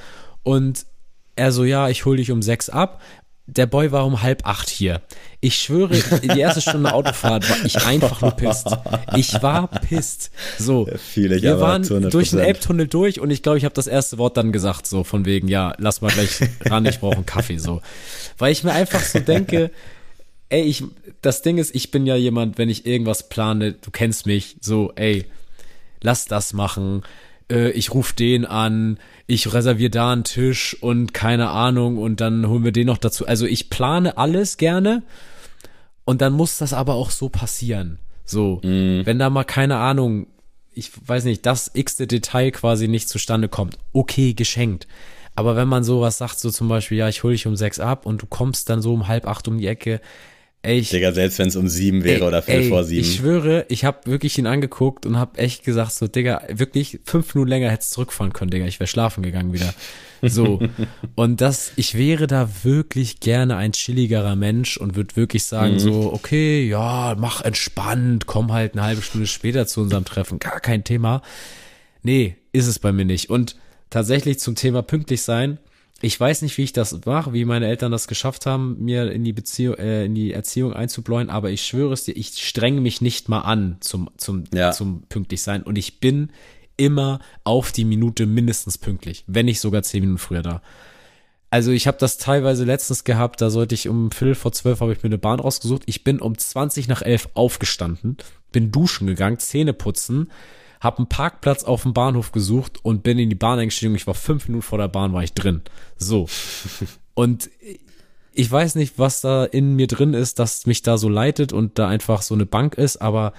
und er so, ja, ich hol dich um sechs ab. Der Boy war um halb acht hier. Ich schwöre, die erste Stunde Autofahrt war ich einfach nur pisst. Ich war pisst. So, wir waren 200%. durch den Elbtunnel durch und ich glaube, ich habe das erste Wort dann gesagt, so von wegen, ja, lass mal gleich ran, ich brauche einen Kaffee, so. Weil ich mir einfach so denke, ey, ich, das Ding ist, ich bin ja jemand, wenn ich irgendwas plane, du kennst mich, so, ey, lass das machen, äh, ich rufe den an, ich reserviere da einen Tisch und keine Ahnung und dann holen wir den noch dazu. Also ich plane alles gerne und dann muss das aber auch so passieren. So, mm. wenn da mal keine Ahnung, ich weiß nicht, das x-te Detail quasi nicht zustande kommt, okay, geschenkt. Aber wenn man sowas sagt, so zum Beispiel, ja, ich hole dich um sechs ab und du kommst dann so um halb acht um die Ecke, Ey, ich, Digga, selbst wenn es um sieben wäre ey, oder vier ey, vor sieben. Ich schwöre, ich habe wirklich ihn angeguckt und habe echt gesagt, so, Digga, wirklich fünf Minuten länger hättest zurückfahren können, Digga. Ich wäre schlafen gegangen wieder. So. und das, ich wäre da wirklich gerne ein chilligerer Mensch und würde wirklich sagen, mhm. so, okay, ja, mach entspannt, komm halt eine halbe Stunde später zu unserem Treffen. Gar kein Thema. Nee, ist es bei mir nicht. Und tatsächlich zum Thema pünktlich sein, ich weiß nicht, wie ich das mache, wie meine Eltern das geschafft haben, mir in die Beziehung, äh, in die Erziehung einzubläuen, aber ich schwöre es dir, ich strenge mich nicht mal an zum, zum, ja. zum pünktlich sein und ich bin immer auf die Minute mindestens pünktlich, wenn nicht sogar zehn Minuten früher da. Also ich habe das teilweise letztens gehabt, da sollte ich um Viertel vor zwölf habe ich mir eine Bahn rausgesucht. Ich bin um 20 nach elf aufgestanden, bin duschen gegangen, Zähne putzen, habe einen Parkplatz auf dem Bahnhof gesucht und bin in die Bahn eingestiegen. Ich war fünf Minuten vor der Bahn, war ich drin. So. Und ich weiß nicht, was da in mir drin ist, dass mich da so leitet und da einfach so eine Bank ist, aber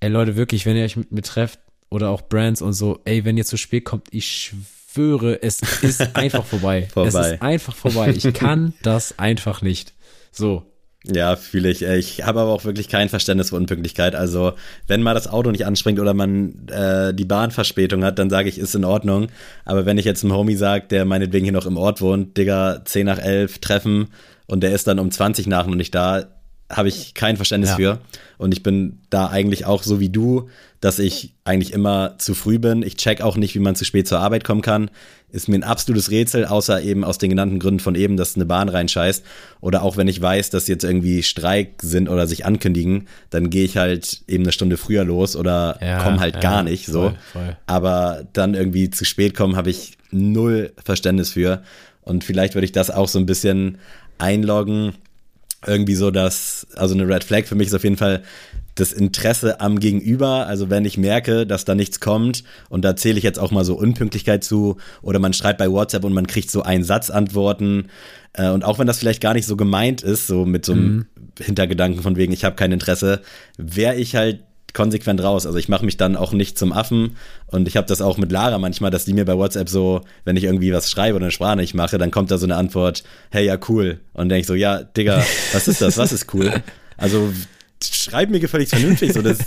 ey Leute, wirklich, wenn ihr euch mit mir trefft oder auch Brands und so, ey, wenn ihr zu spät kommt, ich schwöre, es ist einfach vorbei. vorbei. Es ist einfach vorbei. Ich kann das einfach nicht. So, ja, fühle ich. Ich habe aber auch wirklich kein Verständnis für Unpünktlichkeit. Also, wenn mal das Auto nicht anspringt oder man äh, die Bahnverspätung hat, dann sage ich, ist in Ordnung. Aber wenn ich jetzt einem Homie sage, der meinetwegen hier noch im Ort wohnt, Digga, 10 nach 11 treffen und der ist dann um 20 nach noch nicht da, habe ich kein Verständnis ja. für. Und ich bin da eigentlich auch so wie du, dass ich eigentlich immer zu früh bin. Ich check auch nicht, wie man zu spät zur Arbeit kommen kann. Ist mir ein absolutes Rätsel, außer eben aus den genannten Gründen von eben, dass eine Bahn reinscheißt. Oder auch wenn ich weiß, dass jetzt irgendwie Streik sind oder sich ankündigen, dann gehe ich halt eben eine Stunde früher los oder ja, komme halt ja, gar nicht so. Voll, voll. Aber dann irgendwie zu spät kommen, habe ich null Verständnis für. Und vielleicht würde ich das auch so ein bisschen einloggen irgendwie so, dass, also eine Red Flag für mich ist auf jeden Fall das Interesse am Gegenüber. Also wenn ich merke, dass da nichts kommt und da zähle ich jetzt auch mal so Unpünktlichkeit zu oder man schreibt bei WhatsApp und man kriegt so einen Satz Antworten äh, und auch wenn das vielleicht gar nicht so gemeint ist, so mit so einem mhm. Hintergedanken von wegen, ich habe kein Interesse, wäre ich halt konsequent raus. Also ich mache mich dann auch nicht zum Affen und ich habe das auch mit Lara manchmal, dass die mir bei WhatsApp so, wenn ich irgendwie was schreibe oder eine Sprache nicht mache, dann kommt da so eine Antwort, hey, ja, cool. Und denke ich so, ja, Digga, was ist das? Was ist cool? Also schreib mir gefälligst vernünftig. So, das,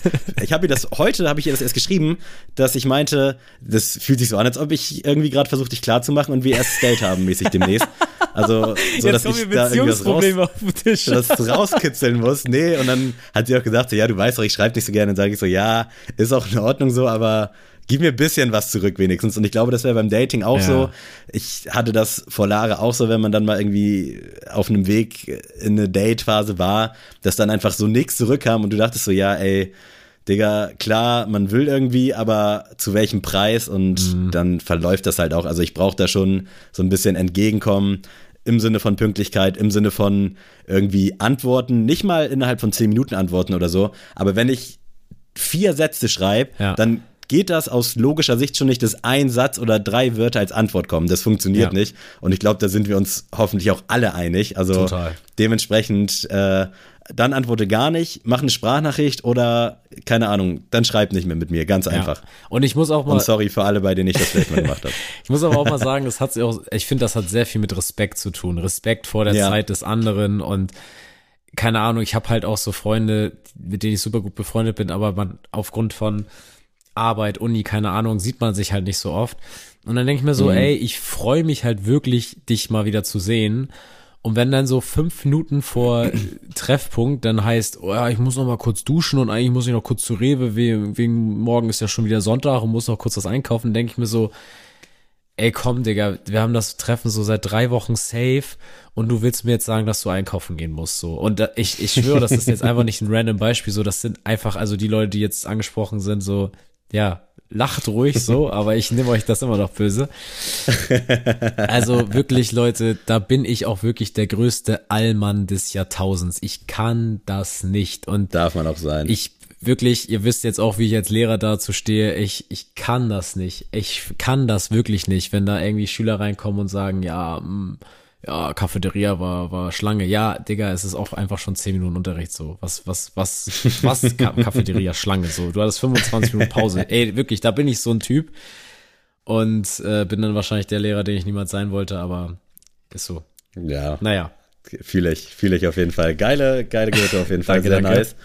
ich habe ihr das heute, habe ich ihr das erst geschrieben, dass ich meinte, das fühlt sich so an, als ob ich irgendwie gerade versucht, dich klarzumachen und wir erst Geld haben mäßig demnächst. Also, so, Jetzt dass ich da irgendwas raus, auf den Tisch. das rauskitzeln muss. Nee, und dann hat sie auch gesagt, so, ja, du weißt doch, ich schreibe nicht so gerne. Und sage ich so, ja, ist auch in Ordnung so, aber gib mir ein bisschen was zurück wenigstens. Und ich glaube, das wäre beim Dating auch ja. so. Ich hatte das vor Lara auch so, wenn man dann mal irgendwie auf einem Weg in eine Date-Phase war, dass dann einfach so nichts zurückkam und du dachtest so, ja, ey, Digga, klar, man will irgendwie, aber zu welchem Preis? Und mhm. dann verläuft das halt auch. Also ich brauche da schon so ein bisschen Entgegenkommen im Sinne von Pünktlichkeit, im Sinne von irgendwie Antworten, nicht mal innerhalb von zehn Minuten antworten oder so, aber wenn ich vier Sätze schreibe, ja. dann geht das aus logischer Sicht schon nicht, dass ein Satz oder drei Wörter als Antwort kommen. Das funktioniert ja. nicht. Und ich glaube, da sind wir uns hoffentlich auch alle einig. Also Total. dementsprechend, äh, dann antworte gar nicht, mach eine Sprachnachricht oder keine Ahnung, dann schreib nicht mehr mit mir, ganz einfach. Ja. Und ich muss auch mal. Und sorry für alle, bei denen ich das vielleicht mal gemacht habe. ich muss aber auch mal sagen, das hat auch, ich finde, das hat sehr viel mit Respekt zu tun. Respekt vor der ja. Zeit des anderen und keine Ahnung, ich habe halt auch so Freunde, mit denen ich super gut befreundet bin, aber man aufgrund von Arbeit, Uni, keine Ahnung, sieht man sich halt nicht so oft. Und dann denke ich mir so, mhm. ey, ich freue mich halt wirklich, dich mal wieder zu sehen. Und wenn dann so fünf Minuten vor Treffpunkt dann heißt, oh ja, ich muss noch mal kurz duschen und eigentlich muss ich noch kurz zu Rewe, wegen, wegen morgen ist ja schon wieder Sonntag und muss noch kurz was einkaufen, denke ich mir so, ey komm, Digga, wir haben das Treffen so seit drei Wochen safe und du willst mir jetzt sagen, dass du einkaufen gehen musst, so. Und da, ich, ich schwöre, das ist jetzt einfach nicht ein random Beispiel, so, das sind einfach, also die Leute, die jetzt angesprochen sind, so, ja, lacht ruhig so, aber ich nehme euch das immer noch böse. Also wirklich, Leute, da bin ich auch wirklich der größte Allmann des Jahrtausends. Ich kann das nicht. Und darf man auch sein. Ich wirklich, ihr wisst jetzt auch, wie ich als Lehrer dazu stehe, ich, ich kann das nicht. Ich kann das wirklich nicht, wenn da irgendwie Schüler reinkommen und sagen, ja, mh, mm, ja, Cafeteria war, war Schlange. Ja, Digga, es ist auch einfach schon 10 Minuten Unterricht so. Was, was, was, was, Cafeteria Schlange so. Du hattest 25 Minuten Pause. Ey, wirklich, da bin ich so ein Typ. Und äh, bin dann wahrscheinlich der Lehrer, den ich niemals sein wollte, aber ist so. Ja. Naja. Fühle ich, fühle ich auf jeden Fall. Geile, geile Gurte auf jeden Fall. Sehr danke. nice.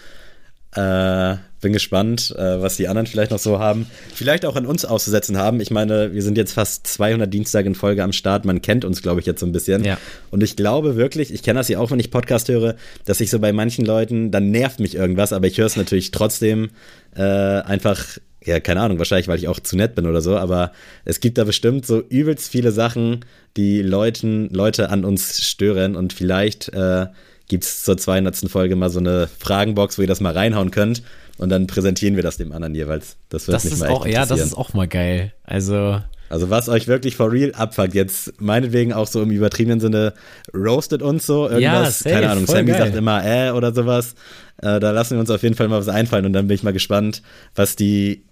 Äh, bin gespannt, äh, was die anderen vielleicht noch so haben. Vielleicht auch an uns auszusetzen haben. Ich meine, wir sind jetzt fast 200 Dienstag in Folge am Start. Man kennt uns, glaube ich, jetzt so ein bisschen. Ja. Und ich glaube wirklich, ich kenne das ja auch, wenn ich Podcast höre, dass ich so bei manchen Leuten, dann nervt mich irgendwas, aber ich höre es natürlich trotzdem äh, einfach ja, keine Ahnung, wahrscheinlich, weil ich auch zu nett bin oder so, aber es gibt da bestimmt so übelst viele Sachen, die Leuten, Leute an uns stören und vielleicht äh, gibt es zur 200. Folge mal so eine Fragenbox, wo ihr das mal reinhauen könnt und dann präsentieren wir das dem anderen jeweils. Das wird das mich ist mal auch, Ja, das ist auch mal geil. Also also was euch wirklich for real abfuckt, jetzt meinetwegen auch so im übertriebenen Sinne, roastet uns so irgendwas, ja, safe, keine Ahnung, Sammy geil. sagt immer äh oder sowas. Äh, da lassen wir uns auf jeden Fall mal was einfallen und dann bin ich mal gespannt, was die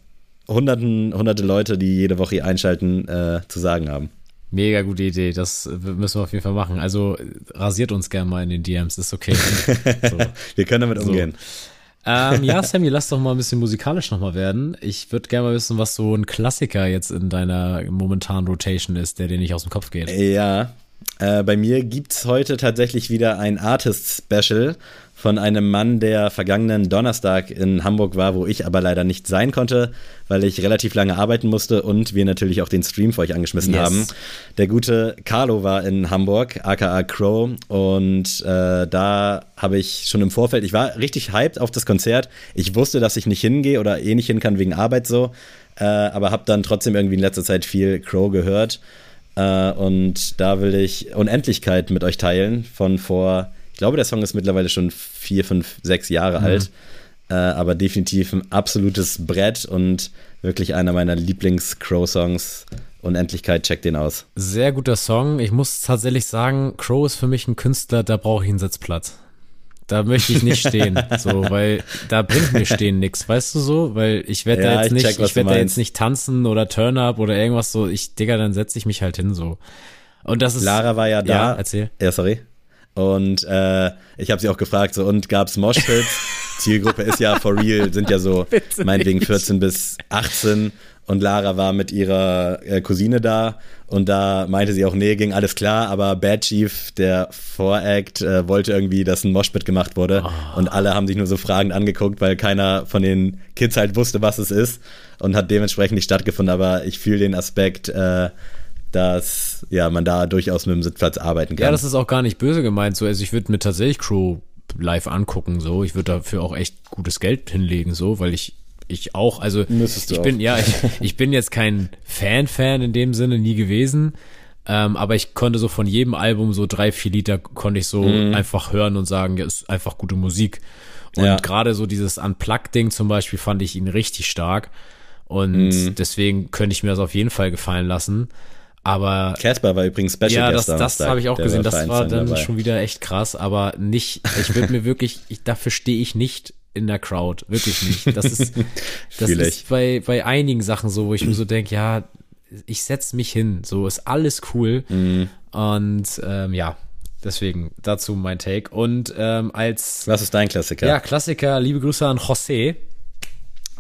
hunderten, hunderte Leute, die jede Woche hier einschalten, äh, zu sagen haben. Mega gute Idee, das müssen wir auf jeden Fall machen. Also rasiert uns gerne mal in den DMs, ist okay. So. wir können damit umgehen. Ähm, ja, Sammy, lass doch mal ein bisschen musikalisch nochmal werden. Ich würde gerne mal wissen, was so ein Klassiker jetzt in deiner momentanen Rotation ist, der dir nicht aus dem Kopf geht. Ja, äh, bei mir gibt's heute tatsächlich wieder ein Artist-Special von einem Mann, der vergangenen Donnerstag in Hamburg war, wo ich aber leider nicht sein konnte, weil ich relativ lange arbeiten musste und wir natürlich auch den Stream für euch angeschmissen yes. haben. Der gute Carlo war in Hamburg, aka Crow, und äh, da habe ich schon im Vorfeld, ich war richtig hyped auf das Konzert. Ich wusste, dass ich nicht hingehe oder eh nicht hin kann wegen Arbeit so, äh, aber habe dann trotzdem irgendwie in letzter Zeit viel Crow gehört. Äh, und da will ich Unendlichkeit mit euch teilen von vor glaube, der Song ist mittlerweile schon vier, fünf, sechs Jahre mhm. alt. Äh, aber definitiv ein absolutes Brett und wirklich einer meiner Lieblings-Crow-Songs. Unendlichkeit, check den aus. Sehr guter Song. Ich muss tatsächlich sagen, Crow ist für mich ein Künstler, da brauche ich einen Sitzplatz. Da möchte ich nicht stehen, so, weil da bringt mir stehen nichts, weißt du so? Weil ich werde ja, da jetzt nicht, check, ich werde da jetzt nicht tanzen oder Turn-Up oder irgendwas so. Ich, Digga, dann setze ich mich halt hin so. Und das ist. Lara war ja da. Ja, erzähl. Ja, sorry. Und äh, ich habe sie auch gefragt, so, und gab's Moshpits? Zielgruppe ist ja for real, sind ja so Bitte meinetwegen 14 bis 18 und Lara war mit ihrer äh, Cousine da. Und da meinte sie auch, nee, ging alles klar, aber Bad Chief, der Voract, äh, wollte irgendwie, dass ein Moshpit gemacht wurde. Oh. und alle haben sich nur so fragend angeguckt, weil keiner von den Kids halt wusste, was es ist. Und hat dementsprechend nicht stattgefunden, aber ich fühle den Aspekt, äh, dass ja man da durchaus mit dem Sitzplatz arbeiten kann. Ja, das ist auch gar nicht böse gemeint. So, also ich würde mir tatsächlich Crew live angucken. So, ich würde dafür auch echt gutes Geld hinlegen. So, weil ich ich auch. Also Müsstest ich bin auch. ja ich, ich bin jetzt kein Fan-Fan in dem Sinne nie gewesen. Ähm, aber ich konnte so von jedem Album so drei, vier Lieder konnte ich so mhm. einfach hören und sagen, ja, ist einfach gute Musik. Und ja. gerade so dieses Unplugged-Ding zum Beispiel fand ich ihn richtig stark. Und mhm. deswegen könnte ich mir das auf jeden Fall gefallen lassen. Aber Casper war übrigens Special Ja, das, das habe ich auch gesehen. Das war dann dabei. schon wieder echt krass, aber nicht, ich würde mir wirklich, ich, dafür stehe ich nicht in der Crowd. Wirklich nicht. Das ist, das ist bei, bei einigen Sachen so, wo ich mir so denke, ja, ich setze mich hin. So ist alles cool. Mhm. Und ähm, ja, deswegen dazu mein Take. Und ähm, als. Was ist dein Klassiker? Ja, Klassiker, liebe Grüße an José.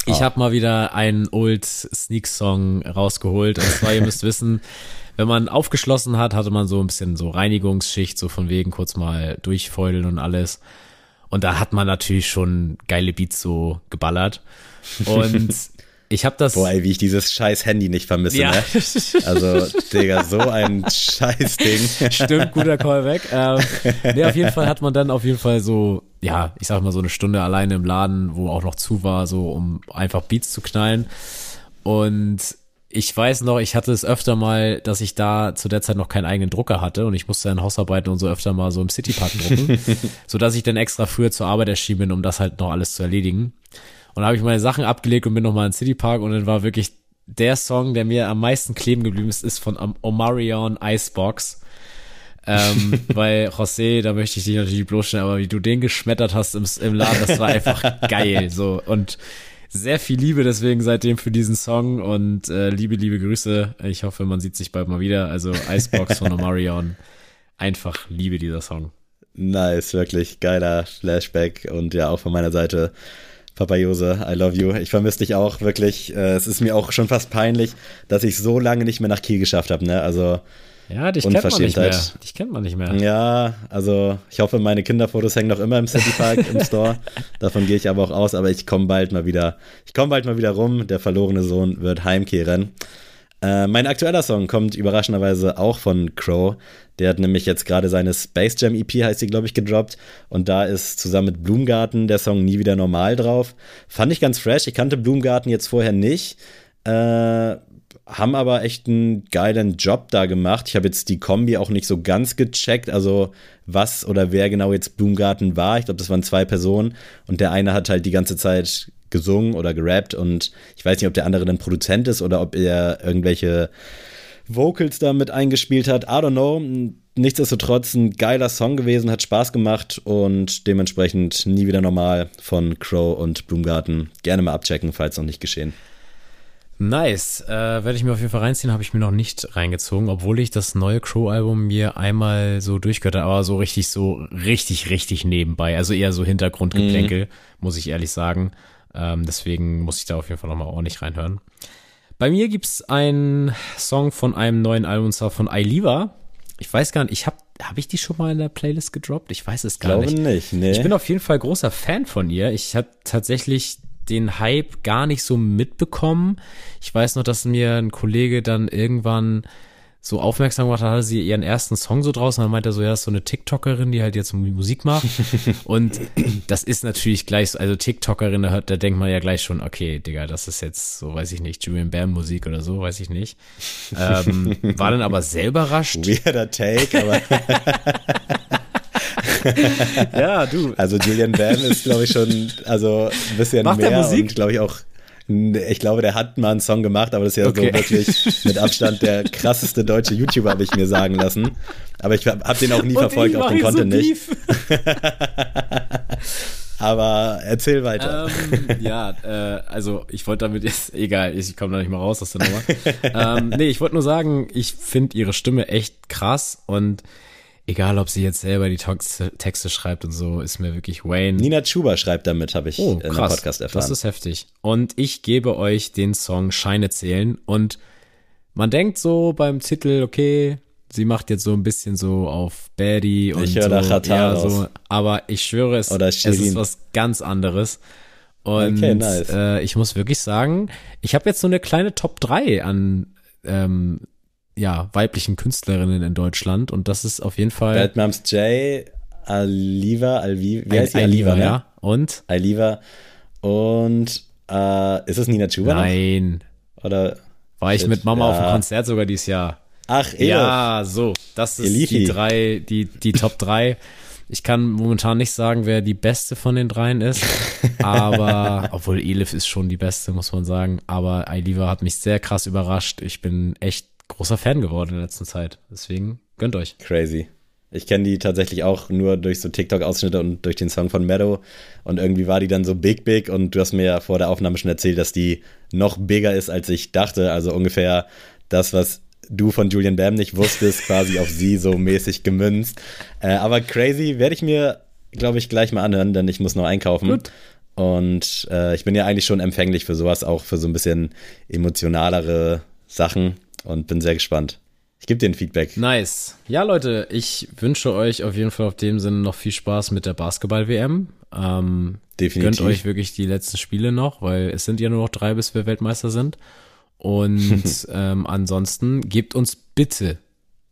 Ich oh. habe mal wieder einen Old Sneak Song rausgeholt. Und zwar, ihr müsst wissen, wenn man aufgeschlossen hat, hatte man so ein bisschen so Reinigungsschicht, so von wegen kurz mal durchfeudeln und alles. Und da hat man natürlich schon geile Beats so geballert. Und ich habe das. Boah, ey, wie ich dieses scheiß Handy nicht vermisse, ja. ne? Also, Digga, so ein scheiß Ding. Stimmt, guter Callback. Ähm, nee, auf jeden Fall hat man dann auf jeden Fall so, ja, ich sag mal so eine Stunde alleine im Laden, wo auch noch zu war, so um einfach Beats zu knallen. Und ich weiß noch, ich hatte es öfter mal, dass ich da zu der Zeit noch keinen eigenen Drucker hatte und ich musste dann Hausarbeiten und so öfter mal so im Citypark drucken, so dass ich dann extra früher zur Arbeit erschienen bin, um das halt noch alles zu erledigen. Und da habe ich meine Sachen abgelegt und bin nochmal in Citypark und dann war wirklich der Song, der mir am meisten kleben geblieben ist, ist von Omarion Icebox. Ähm, weil José, da möchte ich dich natürlich bloßstellen, aber wie du den geschmettert hast im, im Laden, das war einfach geil. So und sehr viel Liebe deswegen seitdem für diesen Song und äh, liebe, liebe Grüße. Ich hoffe, man sieht sich bald mal wieder. Also Icebox von Omarion. Einfach Liebe dieser Song. Nice, wirklich geiler Flashback und ja, auch von meiner Seite. Papa Jose, I love you. Ich vermisse dich auch wirklich. Äh, es ist mir auch schon fast peinlich, dass ich so lange nicht mehr nach Kiel geschafft habe. Ne? Also ja, dich kennt man nicht mehr. Dich kennt man nicht mehr. Ja, also ich hoffe, meine Kinderfotos hängen noch immer im City Park im Store. Davon gehe ich aber auch aus, aber ich komme bald mal wieder. Ich komme bald mal wieder rum. Der verlorene Sohn wird heimkehren. Äh, mein aktueller Song kommt überraschenderweise auch von Crow. Der hat nämlich jetzt gerade seine Space Jam EP, heißt sie, glaube ich, gedroppt. Und da ist zusammen mit Blumgarten der Song Nie wieder normal drauf. Fand ich ganz fresh. Ich kannte Blumgarten jetzt vorher nicht. Äh, haben aber echt einen geilen Job da gemacht. Ich habe jetzt die Kombi auch nicht so ganz gecheckt, also was oder wer genau jetzt Blumgarten war. Ich glaube, das waren zwei Personen und der eine hat halt die ganze Zeit gesungen oder gerappt und ich weiß nicht, ob der andere dann Produzent ist oder ob er irgendwelche Vocals damit eingespielt hat. I don't know. Nichtsdestotrotz ein geiler Song gewesen, hat Spaß gemacht und dementsprechend nie wieder normal von Crow und Blumgarten. Gerne mal abchecken, falls noch nicht geschehen. Nice. Äh, Werde ich mir auf jeden Fall reinziehen, habe ich mir noch nicht reingezogen, obwohl ich das neue Crow-Album mir einmal so durchgehört habe, aber so richtig, so richtig, richtig nebenbei. Also eher so Hintergrundgeplänkel, mhm. muss ich ehrlich sagen. Ähm, deswegen muss ich da auf jeden Fall nochmal ordentlich reinhören. Bei mir gibt's einen Song von einem neuen Album, und zwar von Ailiva. Ich weiß gar nicht, ich habe hab ich die schon mal in der Playlist gedroppt? Ich weiß es gar Glaube nicht. nicht nee. Ich bin auf jeden Fall großer Fan von ihr. Ich habe tatsächlich den Hype gar nicht so mitbekommen. Ich weiß noch, dass mir ein Kollege dann irgendwann so aufmerksam gemacht hat, hatte sie ihren ersten Song so draußen, dann meinte er so, ja, ist so eine TikTokerin, die halt jetzt Musik macht. und das ist natürlich gleich so, also TikTokerin, da, da denkt man ja gleich schon, okay, Digga, das ist jetzt so, weiß ich nicht, Julian Bam Musik oder so, weiß ich nicht. Ähm, war dann aber sehr überrascht. Weirder Take, aber ja, du. Also Julian Bam ist, glaube ich, schon also ein bisschen Macht mehr Musik? und glaube ich auch ich glaube, der hat mal einen Song gemacht, aber das ist ja okay. so wirklich mit Abstand der krasseste deutsche YouTuber, habe ich mir sagen lassen. Aber ich habe den auch nie und verfolgt, auch den Content so nicht. aber erzähl weiter. Ähm, ja, äh, also ich wollte damit jetzt, egal, ich komme da nicht mal raus aus der Nummer. ähm, nee, ich wollte nur sagen, ich finde ihre Stimme echt krass und egal ob sie jetzt selber die Texte schreibt und so, ist mir wirklich Wayne. Nina Chuba schreibt damit, habe ich oh, in krass, Podcast erfahren. Das ist heftig. Und ich gebe euch den Song Scheine zählen und man denkt so beim Titel, okay, sie macht jetzt so ein bisschen so auf Baddie und ich höre so, nach Hatar ja, so, aber ich schwöre es, es ist was ganz anderes. Und okay, nice. äh, ich muss wirklich sagen, ich habe jetzt so eine kleine Top 3 an ähm, ja, weiblichen Künstlerinnen in Deutschland und das ist auf jeden Fall. Bad Moms J, Aliva, Alvi, wie heißt die? Aliva, ne? ja. Und? Aliva. Und äh, ist es Nina Chuba Nein. Noch? Oder? War ich mit Mama ja. auf dem Konzert sogar dieses Jahr. Ach, Elif. Ja, so. Das ist Elifi. die drei, die, die Top drei. Ich kann momentan nicht sagen, wer die beste von den dreien ist, aber obwohl Elif ist schon die beste, muss man sagen. Aber Ailiva hat mich sehr krass überrascht. Ich bin echt großer Fan geworden in der letzten Zeit. Deswegen gönnt euch. Crazy. Ich kenne die tatsächlich auch nur durch so TikTok-Ausschnitte und durch den Song von Meadow. Und irgendwie war die dann so big, big. Und du hast mir ja vor der Aufnahme schon erzählt, dass die noch bigger ist, als ich dachte. Also ungefähr das, was du von Julian Bam nicht wusstest, quasi auf sie so mäßig gemünzt. Äh, aber crazy werde ich mir, glaube ich, gleich mal anhören, denn ich muss noch einkaufen. Gut. Und äh, ich bin ja eigentlich schon empfänglich für sowas, auch für so ein bisschen emotionalere Sachen und bin sehr gespannt. Ich gebe dir ein Feedback. Nice. Ja, Leute, ich wünsche euch auf jeden Fall auf dem Sinne noch viel Spaß mit der Basketball-WM. Ähm, Definitiv. Gönnt euch wirklich die letzten Spiele noch, weil es sind ja nur noch drei, bis wir Weltmeister sind. Und ähm, ansonsten gebt uns bitte,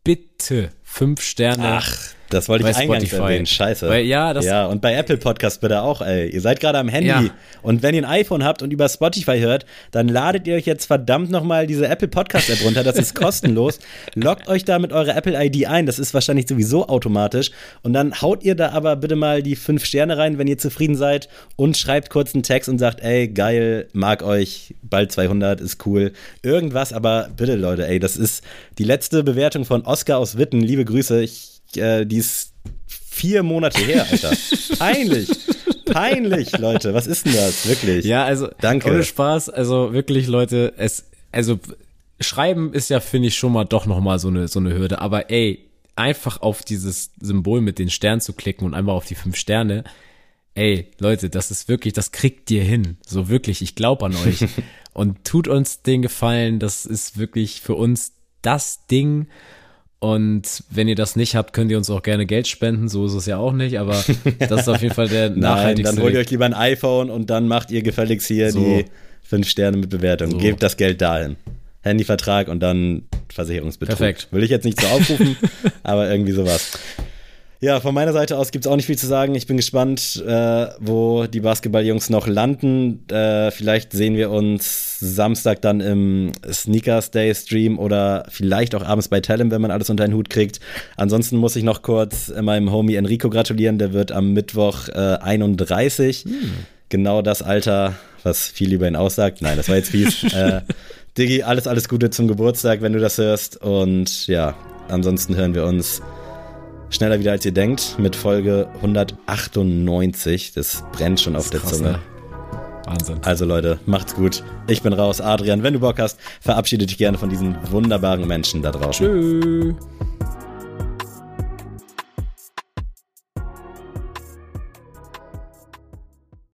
bitte fünf Sterne Ach. Das wollte ich bei eingangs Spotify. erwähnen. Scheiße. Weil, ja, das ja, und bei Apple Podcast bitte auch, ey. Ihr seid gerade am Handy. Ja. Und wenn ihr ein iPhone habt und über Spotify hört, dann ladet ihr euch jetzt verdammt nochmal diese Apple Podcast App runter. Das ist kostenlos. Loggt euch da mit eurer Apple ID ein. Das ist wahrscheinlich sowieso automatisch. Und dann haut ihr da aber bitte mal die fünf Sterne rein, wenn ihr zufrieden seid. Und schreibt kurz einen Text und sagt, ey, geil, mag euch, bald 200, ist cool. Irgendwas, aber bitte, Leute, ey, das ist die letzte Bewertung von Oscar aus Witten. Liebe Grüße. Ich, äh, die ist vier Monate her, Alter. Peinlich. Peinlich, Leute. Was ist denn das? Wirklich. Ja, also, danke. Ohne Spaß. Also wirklich, Leute, es, also, schreiben ist ja, finde ich, schon mal doch nochmal so eine, so eine Hürde. Aber ey, einfach auf dieses Symbol mit den Sternen zu klicken und einfach auf die fünf Sterne. Ey, Leute, das ist wirklich, das kriegt ihr hin. So wirklich, ich glaube an euch. und tut uns den Gefallen. Das ist wirklich für uns das Ding. Und wenn ihr das nicht habt, könnt ihr uns auch gerne Geld spenden. So ist es ja auch nicht, aber das ist auf jeden Fall der nachhaltigste. Nein, dann holt ihr euch lieber ein iPhone und dann macht ihr gefälligst hier so. die fünf Sterne mit Bewertung. So. Gebt das Geld dahin. Handyvertrag und dann Versicherungsbetrug. Perfekt. Will ich jetzt nicht so aufrufen, aber irgendwie sowas. Ja, von meiner Seite aus gibt es auch nicht viel zu sagen. Ich bin gespannt, äh, wo die Basketballjungs noch landen. Äh, vielleicht sehen wir uns Samstag dann im Sneakers Day Stream oder vielleicht auch abends bei Tellem, wenn man alles unter den Hut kriegt. Ansonsten muss ich noch kurz meinem Homie Enrico gratulieren. Der wird am Mittwoch äh, 31. Hm. Genau das Alter, was viel über ihn aussagt. Nein, das war jetzt fies. äh, Diggi, alles, alles Gute zum Geburtstag, wenn du das hörst. Und ja, ansonsten hören wir uns schneller wieder als ihr denkt mit Folge 198. Das brennt schon auf der krass, Zunge. Ne? Wahnsinn. Also Leute, macht's gut. Ich bin raus. Adrian, wenn du Bock hast, verabschiede dich gerne von diesen wunderbaren Menschen da draußen. Tschüss.